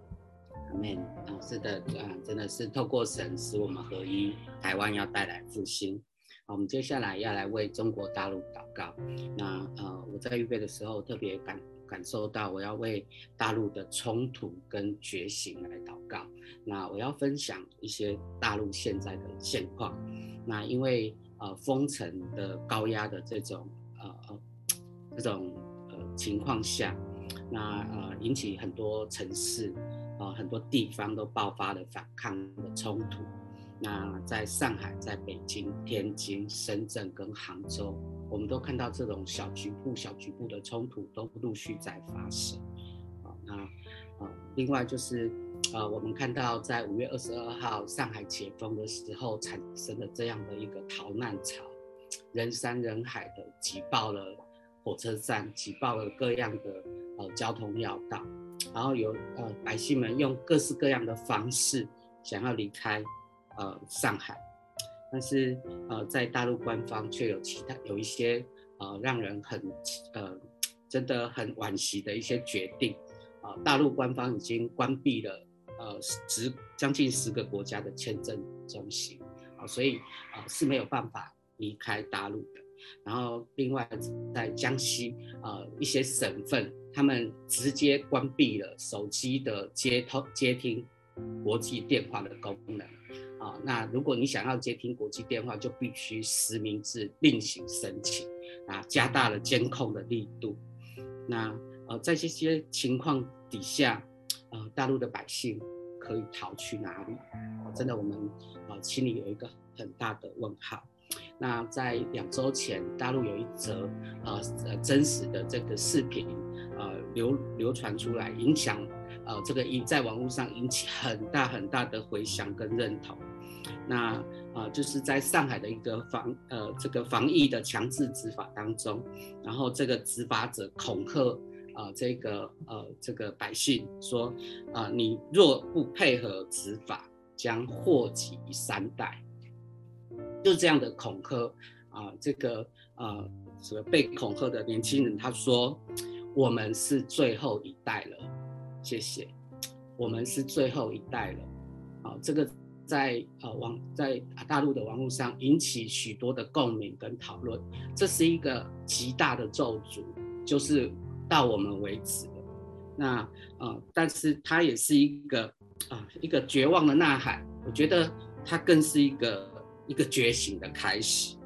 阿门。啊，是的，啊，真的是透过神使我们合一，台湾要带来复兴。我们接下来要来为中国大陆祷告。那呃，我在预备的时候特别感感受到，我要为大陆的冲突跟觉醒来祷告。那我要分享一些大陆现在的现况。那因为呃封城的高压的这种呃呃这种呃情况下，那呃引起很多城市、呃、很多地方都爆发了反抗的冲突。那在上海、在北京、天津、深圳跟杭州，我们都看到这种小局部、小局部的冲突都陆续在发生。啊，那啊，另外就是啊，我们看到在五月二十二号上海解封的时候，产生了这样的一个逃难潮，人山人海的挤爆了火车站，挤爆了各样的呃交通要道，然后有呃百姓们用各式各样的方式想要离开。呃，上海，但是呃，在大陆官方却有其他有一些呃，让人很呃，真的很惋惜的一些决定啊、呃。大陆官方已经关闭了呃十将近十个国家的签证中心啊、所以啊、是没有办法离开大陆的。然后另外在江西啊、呃、一些省份，他们直接关闭了手机的接通接听国际电话的功能。啊，那如果你想要接听国际电话，就必须实名制另行申请，啊，加大了监控的力度。那呃，在这些情况底下，呃，大陆的百姓可以逃去哪里？啊，真的，我们啊心里有一个很大的问号。那在两周前，大陆有一则呃呃真实的这个视频，呃流流传出来，影响呃这个引在网络上引起很大很大的回响跟认同。那啊、就是在上海的一个防呃这个防疫的强制执法当中，然后这个执法者恐吓啊、这个呃这个百姓说啊、你若不配合执法将祸及三代。就这样的恐吓啊，这个呃，什么被恐吓的年轻人他说：“我们是最后一代了。”谢谢，我们是最后一代了。啊，这个在呃网在大陆的网络上引起许多的共鸣跟讨论。这是一个极大的咒诅，就是到我们为止了。那呃，但是它也是一个啊、一个绝望的呐喊。我觉得它更是一个一个觉醒的开始。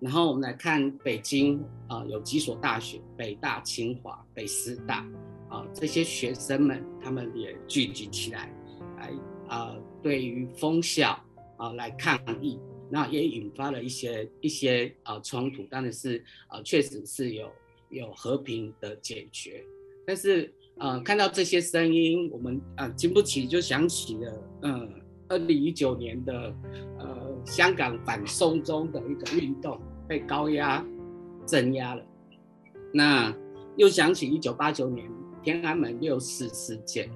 然后我们来看北京啊、有几所大学，北大、清华、北师大。啊，这些学生们他们也聚集起来，来啊、对于封校啊、来抗议，那也引发了一些一些啊、冲突，但是啊、确实是有有和平的解决。但是呃看到这些声音，我们啊、经不起就想起了呃二零一九年的呃香港反送中的一个运动被高压镇压了，那又想起一九八九年。天安门六四事件，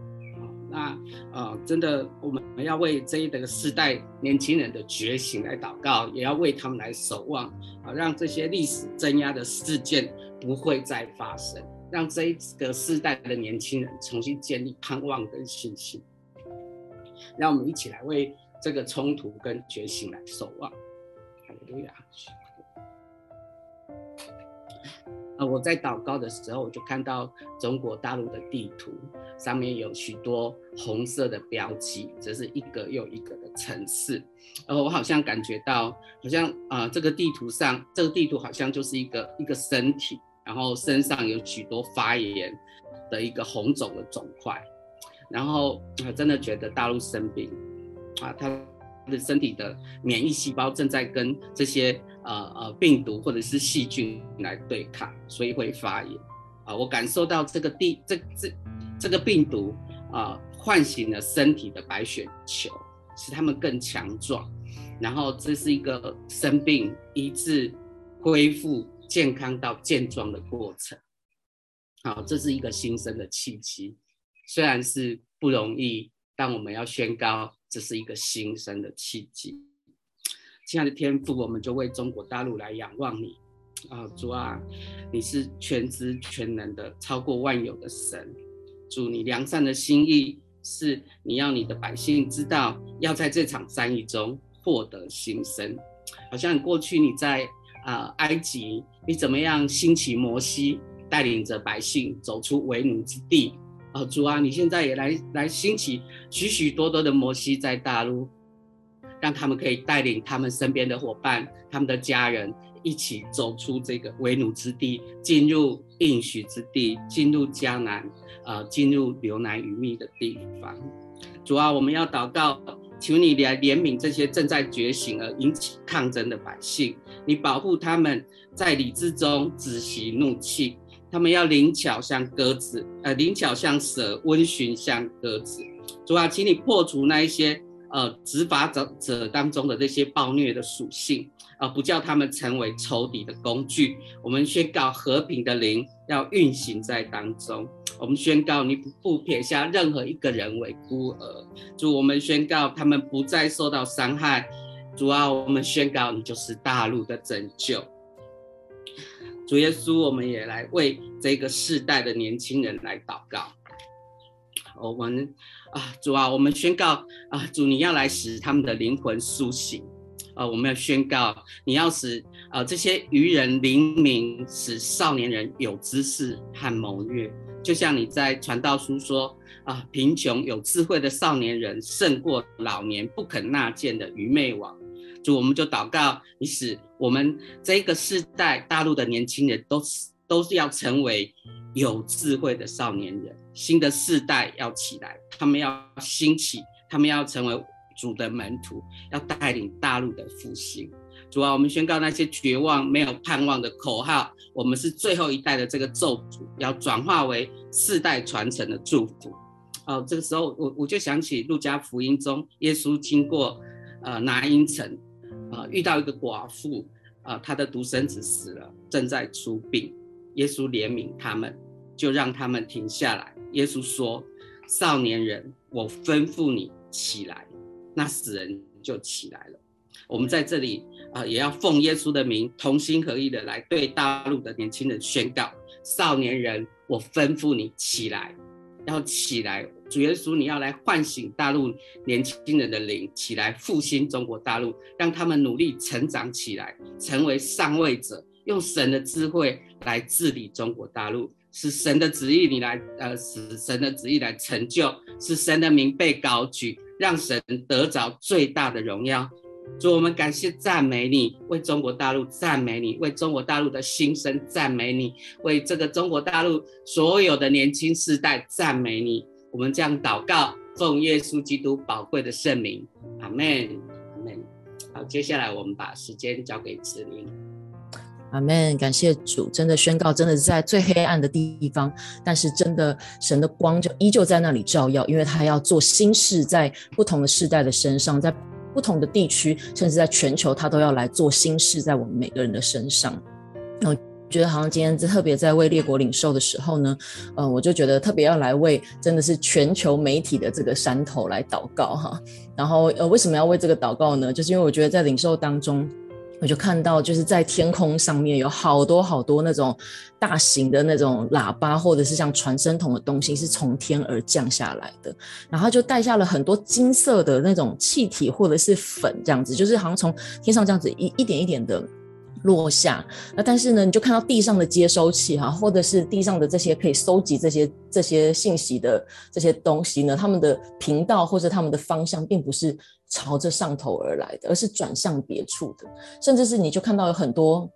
那呃，真的，我们要为这一个世代年轻人的觉醒来祷告，也要为他们来守望，啊，让这些历史镇压的事件不会再发生，让这一个世代的年轻人重新建立盼望跟信心。让我们一起来为这个冲突跟觉醒来守望。哈利路亚。我在祷告的时候，我就看到中国大陆的地图上面有许多红色的标记，这是一个又一个的城市。然后我好像感觉到，好像啊、这个地图上，这个地图好像就是一个一个身体，然后身上有许多发炎的一个红肿的肿块。然后我真的觉得大陆生病啊，他的身体的免疫细胞正在跟这些。呃呃，病毒或者是细菌来对抗，所以会发炎。啊、我感受到这个地这这这个病毒啊、唤醒了身体的白血球，使他们更强壮。然后这是一个生病医治、恢复健康到健壮的过程。好，这是一个新生的契机，虽然是不容易，但我们要宣告这是一个新生的契机。亲爱的天父，我们就为中国大陆来仰望你啊，主啊，你是全知全能的，超过万有的神。主，你良善的心意是你要你的百姓知道，要在这场战役中获得新生。好像过去你在啊、埃及，你怎么样兴起摩西，带领着百姓走出为奴之地啊，主啊，你现在也来来兴起许许多多的摩西在大陆。让他们可以带领他们身边的伙伴、他们的家人一起走出这个为奴之地，进入应许之地，进入迦南，啊，进入流奶与蜜的地方。主啊，我们要祷告，求你来怜悯这些正在觉醒而引起抗争的百姓，你保护他们在理智中止息怒气，他们要灵巧像鸽子，呃，灵巧像蛇，温驯像鸽子。主啊，请你破除那一些。呃，执法者者当中的这些暴虐的属性，而、不叫他们成为仇敌的工具。我们宣告和平的灵要运行在当中。我们宣告你不撇下任何一个人为孤儿。主，我们宣告他们不再受到伤害。主啊，我们宣告你就是大陆的拯救。主耶稣，我们也来为这个世代的年轻人来祷告。我们。啊，主啊，我们宣告啊，主你要来使他们的灵魂苏醒，啊，我们要宣告你要使啊这些愚人灵明，使少年人有知识和谋略，就像你在传道书说啊，贫穷有智慧的少年人胜过老年不肯纳谏的愚昧王。主，我们就祷告你使我们这个世代大陆的年轻人都都是要成为有智慧的少年人。新的世代要起来，他们要兴起，他们要成为主的门徒，要带领大陆的复兴。主啊，我们宣告那些绝望、没有盼望的口号，我们是最后一代的这个咒诅，要转化为世代传承的祝福。哦，这个时候我我就想起路加福音中，耶稣经过呃拿因城，啊、遇到一个寡妇，啊、她的独生子死了，正在出殡，耶稣怜悯他们，就让他们停下来。耶稣说：“少年人，我吩咐你起来，那死人就起来了。我们在这里啊、也要奉耶稣的名，同心合意的来对大陆的年轻人宣告：少年人，我吩咐你起来，要起来。主耶稣，你要来唤醒大陆年轻人的灵，起来复兴中国大陆，让他们努力成长起来，成为上位者，用神的智慧来治理中国大陆，是神的旨意，你来呃，使神的旨意来成就，是神的名被高举，让神得着最大的荣耀。主，我们感谢赞美你，为中国大陆赞美你，为中国大陆的新生赞美你，为这个中国大陆所有的年轻世代赞美你。我们将祷告，奉耶稣基督宝贵的圣名，阿门，阿门。好，接下来我们把时间交给子玲，阿门。感谢主，真的宣告，真的是在最黑暗的地方，但是真的神的光就依旧在那里照耀，因为他要做新事，在不同的世代的身上，在不同的地区，甚至在全球，他都要来做新事，在我们每个人的身上。觉得好像今天特别在为列国领受的时候呢，呃，我就觉得特别要来为真的是全球媒体的这个山头来祷告哈。然后呃，为什么要为这个祷告呢？就是因为我觉得在领受当中，我就看到就是在天空上面有好多好多那种大型的那种喇叭，或者是像传声筒的东西是从天而降下来的，然后就带下了很多金色的那种气体或者是粉这样子，就是好像从天上这样子一一点一点的。落下，那但是呢，你就看到地上的接收器哈，或者是地上的这些可以收集这些这些信息的这些东西呢，他们的频道或者他们的方向并不是朝着上头而来的，而是转向别处的，甚至是你就看到有很多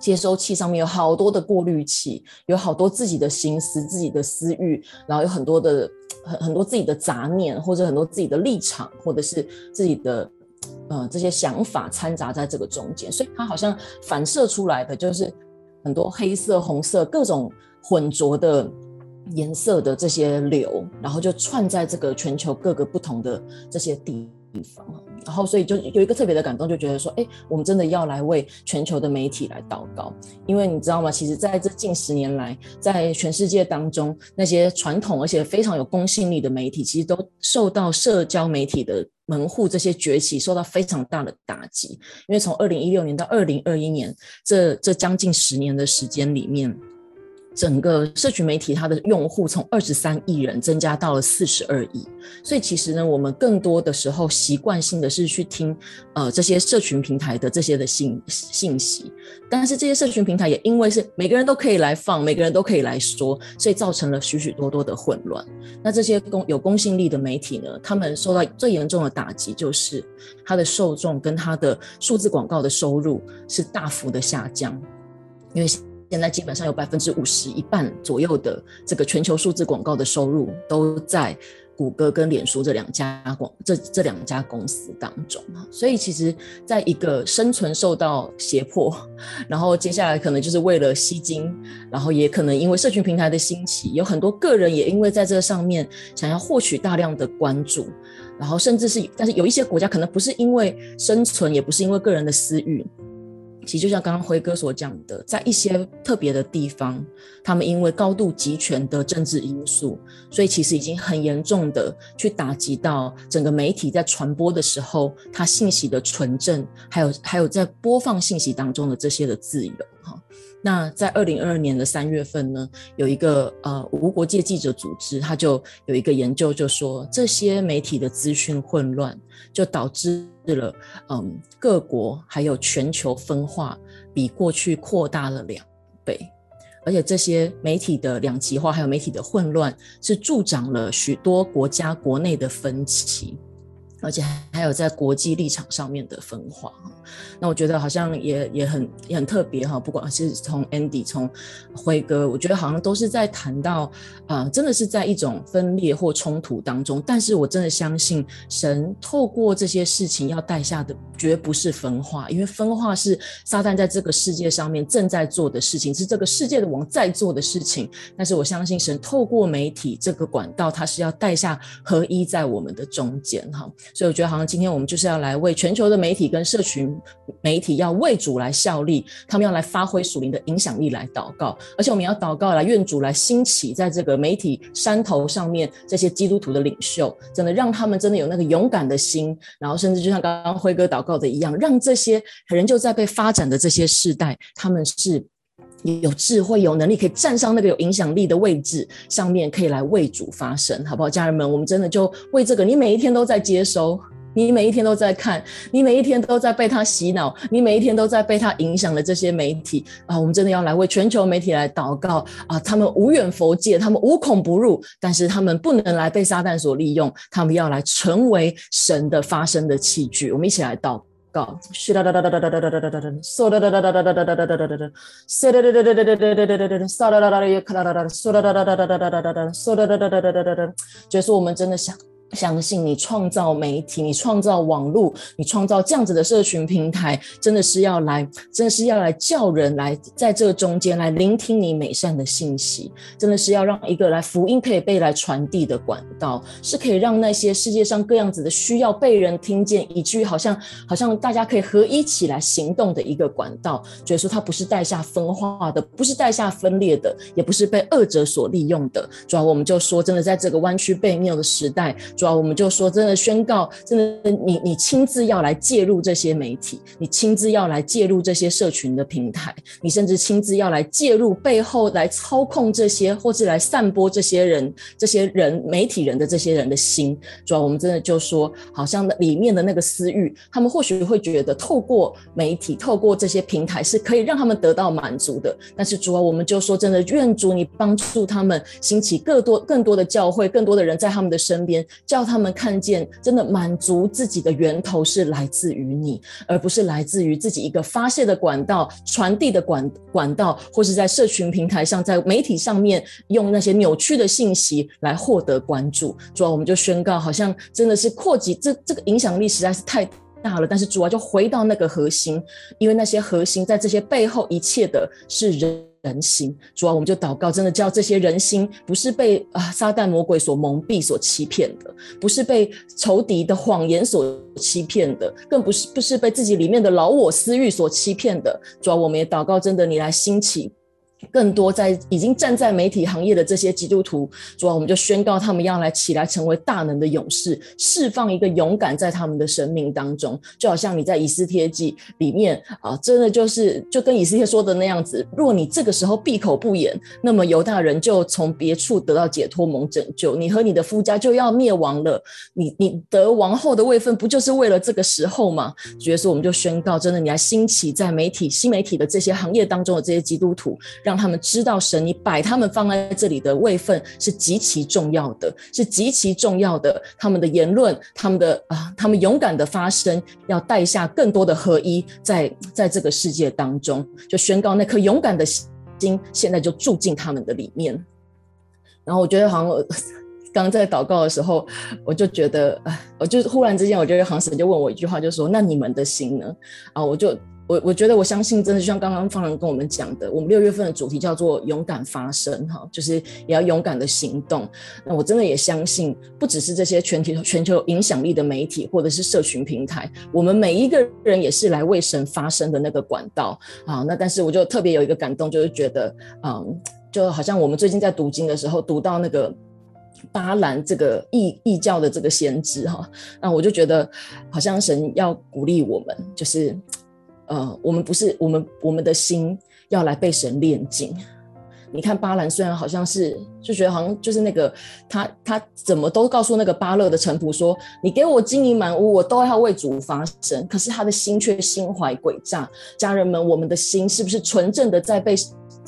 接收器上面有好多的过滤器，有好多自己的心思、自己的私欲，然后有很多的很很多自己的杂念，或者很多自己的立场，或者是自己的。呃，这些想法掺杂在这个中间，所以它好像反射出来的就是很多黑色、红色各种混浊的颜色的这些流，然后就串在这个全球各个不同的这些地方，然后所以就有一个特别的感动，就觉得说，哎，我们真的要来为全球的媒体来祷告，因为你知道吗？其实在这近十年来，在全世界当中，那些传统而且非常有公信力的媒体，其实都受到社交媒体的。门户这些崛起受到非常大的打击，因为从二零一六年到二零二一年这这将近十年的时间里面。整个社群媒体它的用户从二十三亿人增加到了四十二亿，所以其实呢，我们更多的时候习惯性的是去听呃这些社群平台的这些的信信息，但是这些社群平台也因为是每个人都可以来放，每个人都可以来说，所以造成了许许多多的混乱。那这些公有公信力的媒体呢，他们受到最严重的打击就是它的受众跟它的数字广告的收入是大幅的下降，因为。现在基本上有百分之五十一半左右的这个全球数字广告的收入都在谷歌跟脸书这两家广这这两家公司当中，所以其实在一个生存受到胁迫，然后接下来可能就是为了吸金，然后也可能因为社群平台的兴起，有很多个人也因为在这上面想要获取大量的关注，然后甚至是但是有一些国家可能不是因为生存，也不是因为个人的私欲。其实就像刚刚辉哥所讲的，在一些特别的地方，他们因为高度集权的政治因素，所以其实已经很严重的去打击到整个媒体在传播的时候，它信息的纯正，还有还有在播放信息当中的这些的自由哈。那在二零二二年的三月份呢，有一个呃无国界记者组织，他就有一个研究，就说这些媒体的资讯混乱，就导致。是了，嗯，各国还有全球分化比过去扩大了两倍，而且这些媒体的两极化还有媒体的混乱，是助长了许多国家国内的分歧。而且还有在国际立场上面的分化，那我觉得好像也也很也很特别哈。不管是从 Andy 从辉哥，我觉得好像都是在谈到啊、真的是在一种分裂或冲突当中。但是我真的相信神透过这些事情要带下的绝不是分化，因为分化是撒旦在这个世界上面正在做的事情，是这个世界的王在做的事情。但是我相信神透过媒体这个管道，他是要带下合一在我们的中间哈。所以我觉得，好像今天我们就是要来为全球的媒体跟社群媒体要为主来效力，他们要来发挥属灵的影响力来祷告，而且我们要祷告来愿主来兴起在这个媒体山头上面这些基督徒的领袖，真的让他们真的有那个勇敢的心，然后甚至就像刚刚辉哥祷告的一样，让这些仍旧在被发展的这些世代，他们是有智慧、有能力，可以站上那个有影响力的位置上面，可以来为主发声，好不好？家人们，我们真的就为这个，你每一天都在接收。你每一天都在看，你每一天都在被他洗脑，你每一天都在被他影响的这些媒体啊，我们真的要来为全球媒体来祷告啊！他们无远弗届，他们无孔不入，但是他们不能来被撒旦所利用，他们要来成为神的发声的器具。我们一起来祷告。是哒哒哒哒哒哒哒哒哒哒哒，嗦哒哒哒哒哒哒哒哒哒哒哒哒，嗦哒哒哒哒哒哒哒哒哒哒哒，嗦哒哒哒哒哒哒哒哒哒，嗦哒哒哒哒哒哒哒哒哒哒，嗦哒哒哒哒哒哒哒哒哒就是我们真的想。相信你创造媒体，你创造网络，你创造这样子的社群平台，真的是要来，真的是要来叫人来在这个中间来聆听你美善的信息，真的是要让一个来福音可以被来传递的管道，是可以让那些世界上各样子的需要被人听见，以至于好像好像大家可以合一起来行动的一个管道。所以说，它不是带下分化的，不是带下分裂的，也不是被恶者所利用的。主要我们就说，真的在这个弯曲背谬的时代。主要我们就说，真的宣告，真的你你亲自要来介入这些媒体，你亲自要来介入这些社群的平台，你甚至亲自要来介入背后来操控这些，或是来散播这些人、这些人媒体人的这些人的心。主要我们真的就说，好像里面的那个私欲，他们或许会觉得透过媒体、透过这些平台是可以让他们得到满足的。但是主要我们就说，真的愿主你帮助他们兴起更多、更多的教会，更多的人在他们的身边。叫他们看见，真的满足自己的源头是来自于你，而不是来自于自己一个发泄的管道、传递的管管道，或是在社群平台上、在媒体上面用那些扭曲的信息来获得关注。主要我们就宣告，好像真的是扩及这这个影响力实在是太大了。但是主要就回到那个核心，因为那些核心在这些背后一切的是人。人心，主要我们就祷告，真的叫这些人心不是被啊撒旦魔鬼所蒙蔽、所欺骗的，不是被仇敌的谎言所欺骗的，更不是不是被自己里面的老我私欲所欺骗的。主要我们也祷告，真的你来兴起。更多在已经站在媒体行业的这些基督徒，主要我们就宣告他们要来起来成为大能的勇士，释放一个勇敢在他们的生命当中，就好像你在以斯帖记里面啊，真的就是就跟以斯帖说的那样子，若你这个时候闭口不言，那么犹大人就从别处得到解脱蒙拯救，你和你的夫家就要灭亡了。你你得王后的位分，不就是为了这个时候吗？所以说我们就宣告，真的你来兴起在媒体新媒体的这些行业当中的这些基督徒。让他们知道神，你摆他们放在这里的位分是极其重要的，是极其重要的。他们的言论，他们的啊，他们勇敢的发声，要带下更多的合一在，在这个世界当中，就宣告那颗勇敢的心，现在就住进他们的里面。然后我觉得好像我刚在祷告的时候，我就觉得，哎，我就忽然之间，我觉得好像神就问我一句话，就说：“那你们的心呢？”啊，我就。我我觉得我相信，真的就像刚刚方人跟我们讲的，我们六月份的主题叫做勇敢发声，哈，就是也要勇敢的行动。那我真的也相信，不只是这些全体全球影响力的媒体或者是社群平台，我们每一个人也是来为神发声的那个管道啊。那但是我就特别有一个感动，就是觉得，嗯，就好像我们最近在读经的时候，读到那个巴兰这个异异教的这个先知哈，那我就觉得好像神要鼓励我们，就是。呃，我们不是我们我们的心要来被神炼净。你看巴兰虽然好像是就觉得好像就是那个他他怎么都告诉那个巴勒的臣仆说，你给我金银满屋，我都要为主发声。可是他的心却心怀诡诈。家人们，我们的心是不是纯正的在被？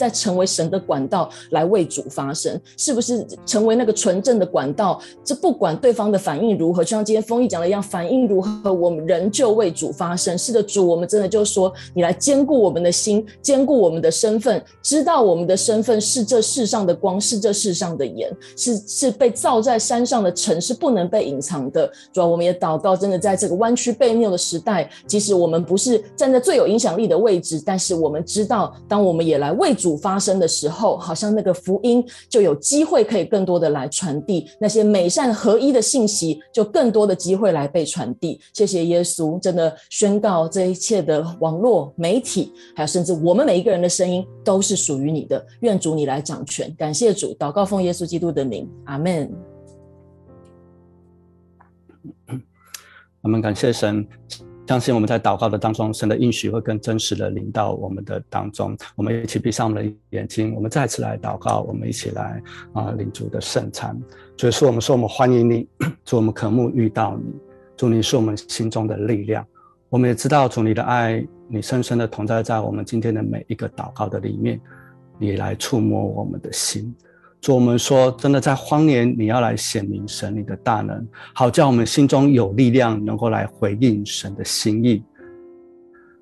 在成为神的管道来为主发声，是不是成为那个纯正的管道？这不管对方的反应如何，就像今天丰毅讲的一样，反应如何，我们仍旧为主发声。是的，主，我们真的就说，你来坚固我们的心，坚固我们的身份，知道我们的身份是这世上的光，是这世上的盐，是是被造在山上的城，是不能被隐藏的。主要我们也祷告，真的在这个弯曲悖谬的时代，即使我们不是站在最有影响力的位置，但是我们知道，当我们也来为主。主发生的时候，好像那个福音就有机会可以更多的来传递，那些美善合一的信息就更多的机会来被传递。谢谢耶稣，真的宣告这一切的网络媒体，还有甚至我们每一个人的声音都是属于你的。愿主你来掌权，感谢主，祷告奉耶稣基督的名，阿门。我们感谢神。相信我们在祷告的当中，神的应许会更真实的临到我们的当中。我们一起闭上我们的眼睛，我们再次来祷告，我们一起来啊领主的圣餐。所以说，我们说我们欢迎你，主我们渴慕遇到你，主你是我们心中的力量。我们也知道主你的爱，你深深的同在在我们今天的每一个祷告的里面，你来触摸我们的心。主，我们说，真的在荒年，你要来显明神你的大能，好叫我们心中有力量，能够来回应神的心意。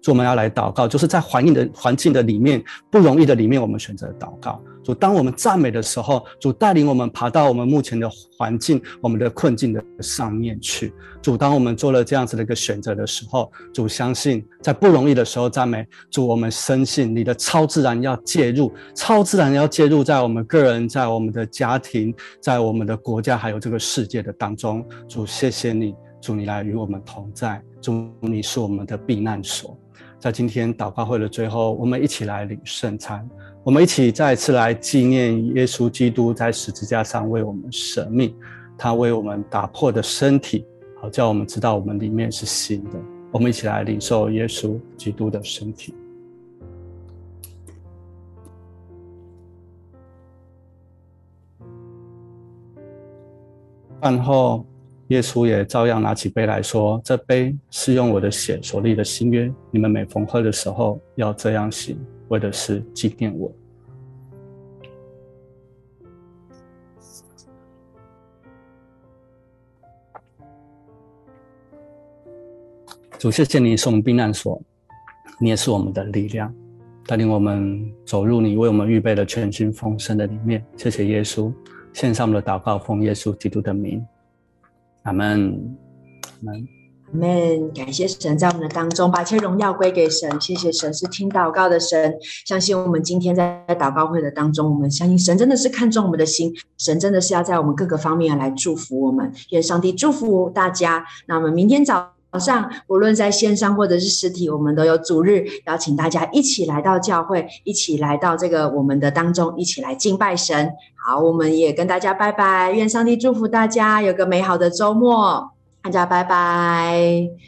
主，我们要来祷告，就是在环境的环境的里面，不容易的里面，我们选择祷告。主，当我们赞美的时候，主带领我们爬到我们目前的环境、我们的困境的上面去。主，当我们做了这样子的一个选择的时候，主相信在不容易的时候赞美。主，我们深信你的超自然要介入，超自然要介入在我们个人、在我们的家庭、在我们的国家，还有这个世界的当中。主，谢谢你，主你来与我们同在，主你是我们的避难所。在今天祷告会的最后，我们一起来领圣餐，我们一起再次来纪念耶稣基督在十字架上为我们舍命，他为我们打破的身体，好叫我们知道我们里面是新的。我们一起来领受耶稣基督的身体。饭后。耶稣也照样拿起杯来说：“这杯是用我的血所立的新约，你们每逢喝的时候要这样行，为的是纪念我。”主，谢谢你是我避难所，你也是我们的力量，带领我们走入你为我们预备的全新丰盛的里面。谢谢耶稣，献上我们的祷告，奉耶稣基督的名。阿门，阿门，阿门。感谢神在我们的当中，把一切荣耀归给神。谢谢神是听祷告的神。相信我们今天在祷告会的当中，我们相信神真的是看重我们的心，神真的是要在我们各个方面来祝福我们。愿上帝祝福大家。那我们明天早早上，无论在线上或者是实体，我们都有主日，邀请大家一起来到教会，一起来到这个我们的当中，一起来敬拜神。好，我们也跟大家拜拜，愿上帝祝福大家有个美好的周末，大家拜拜。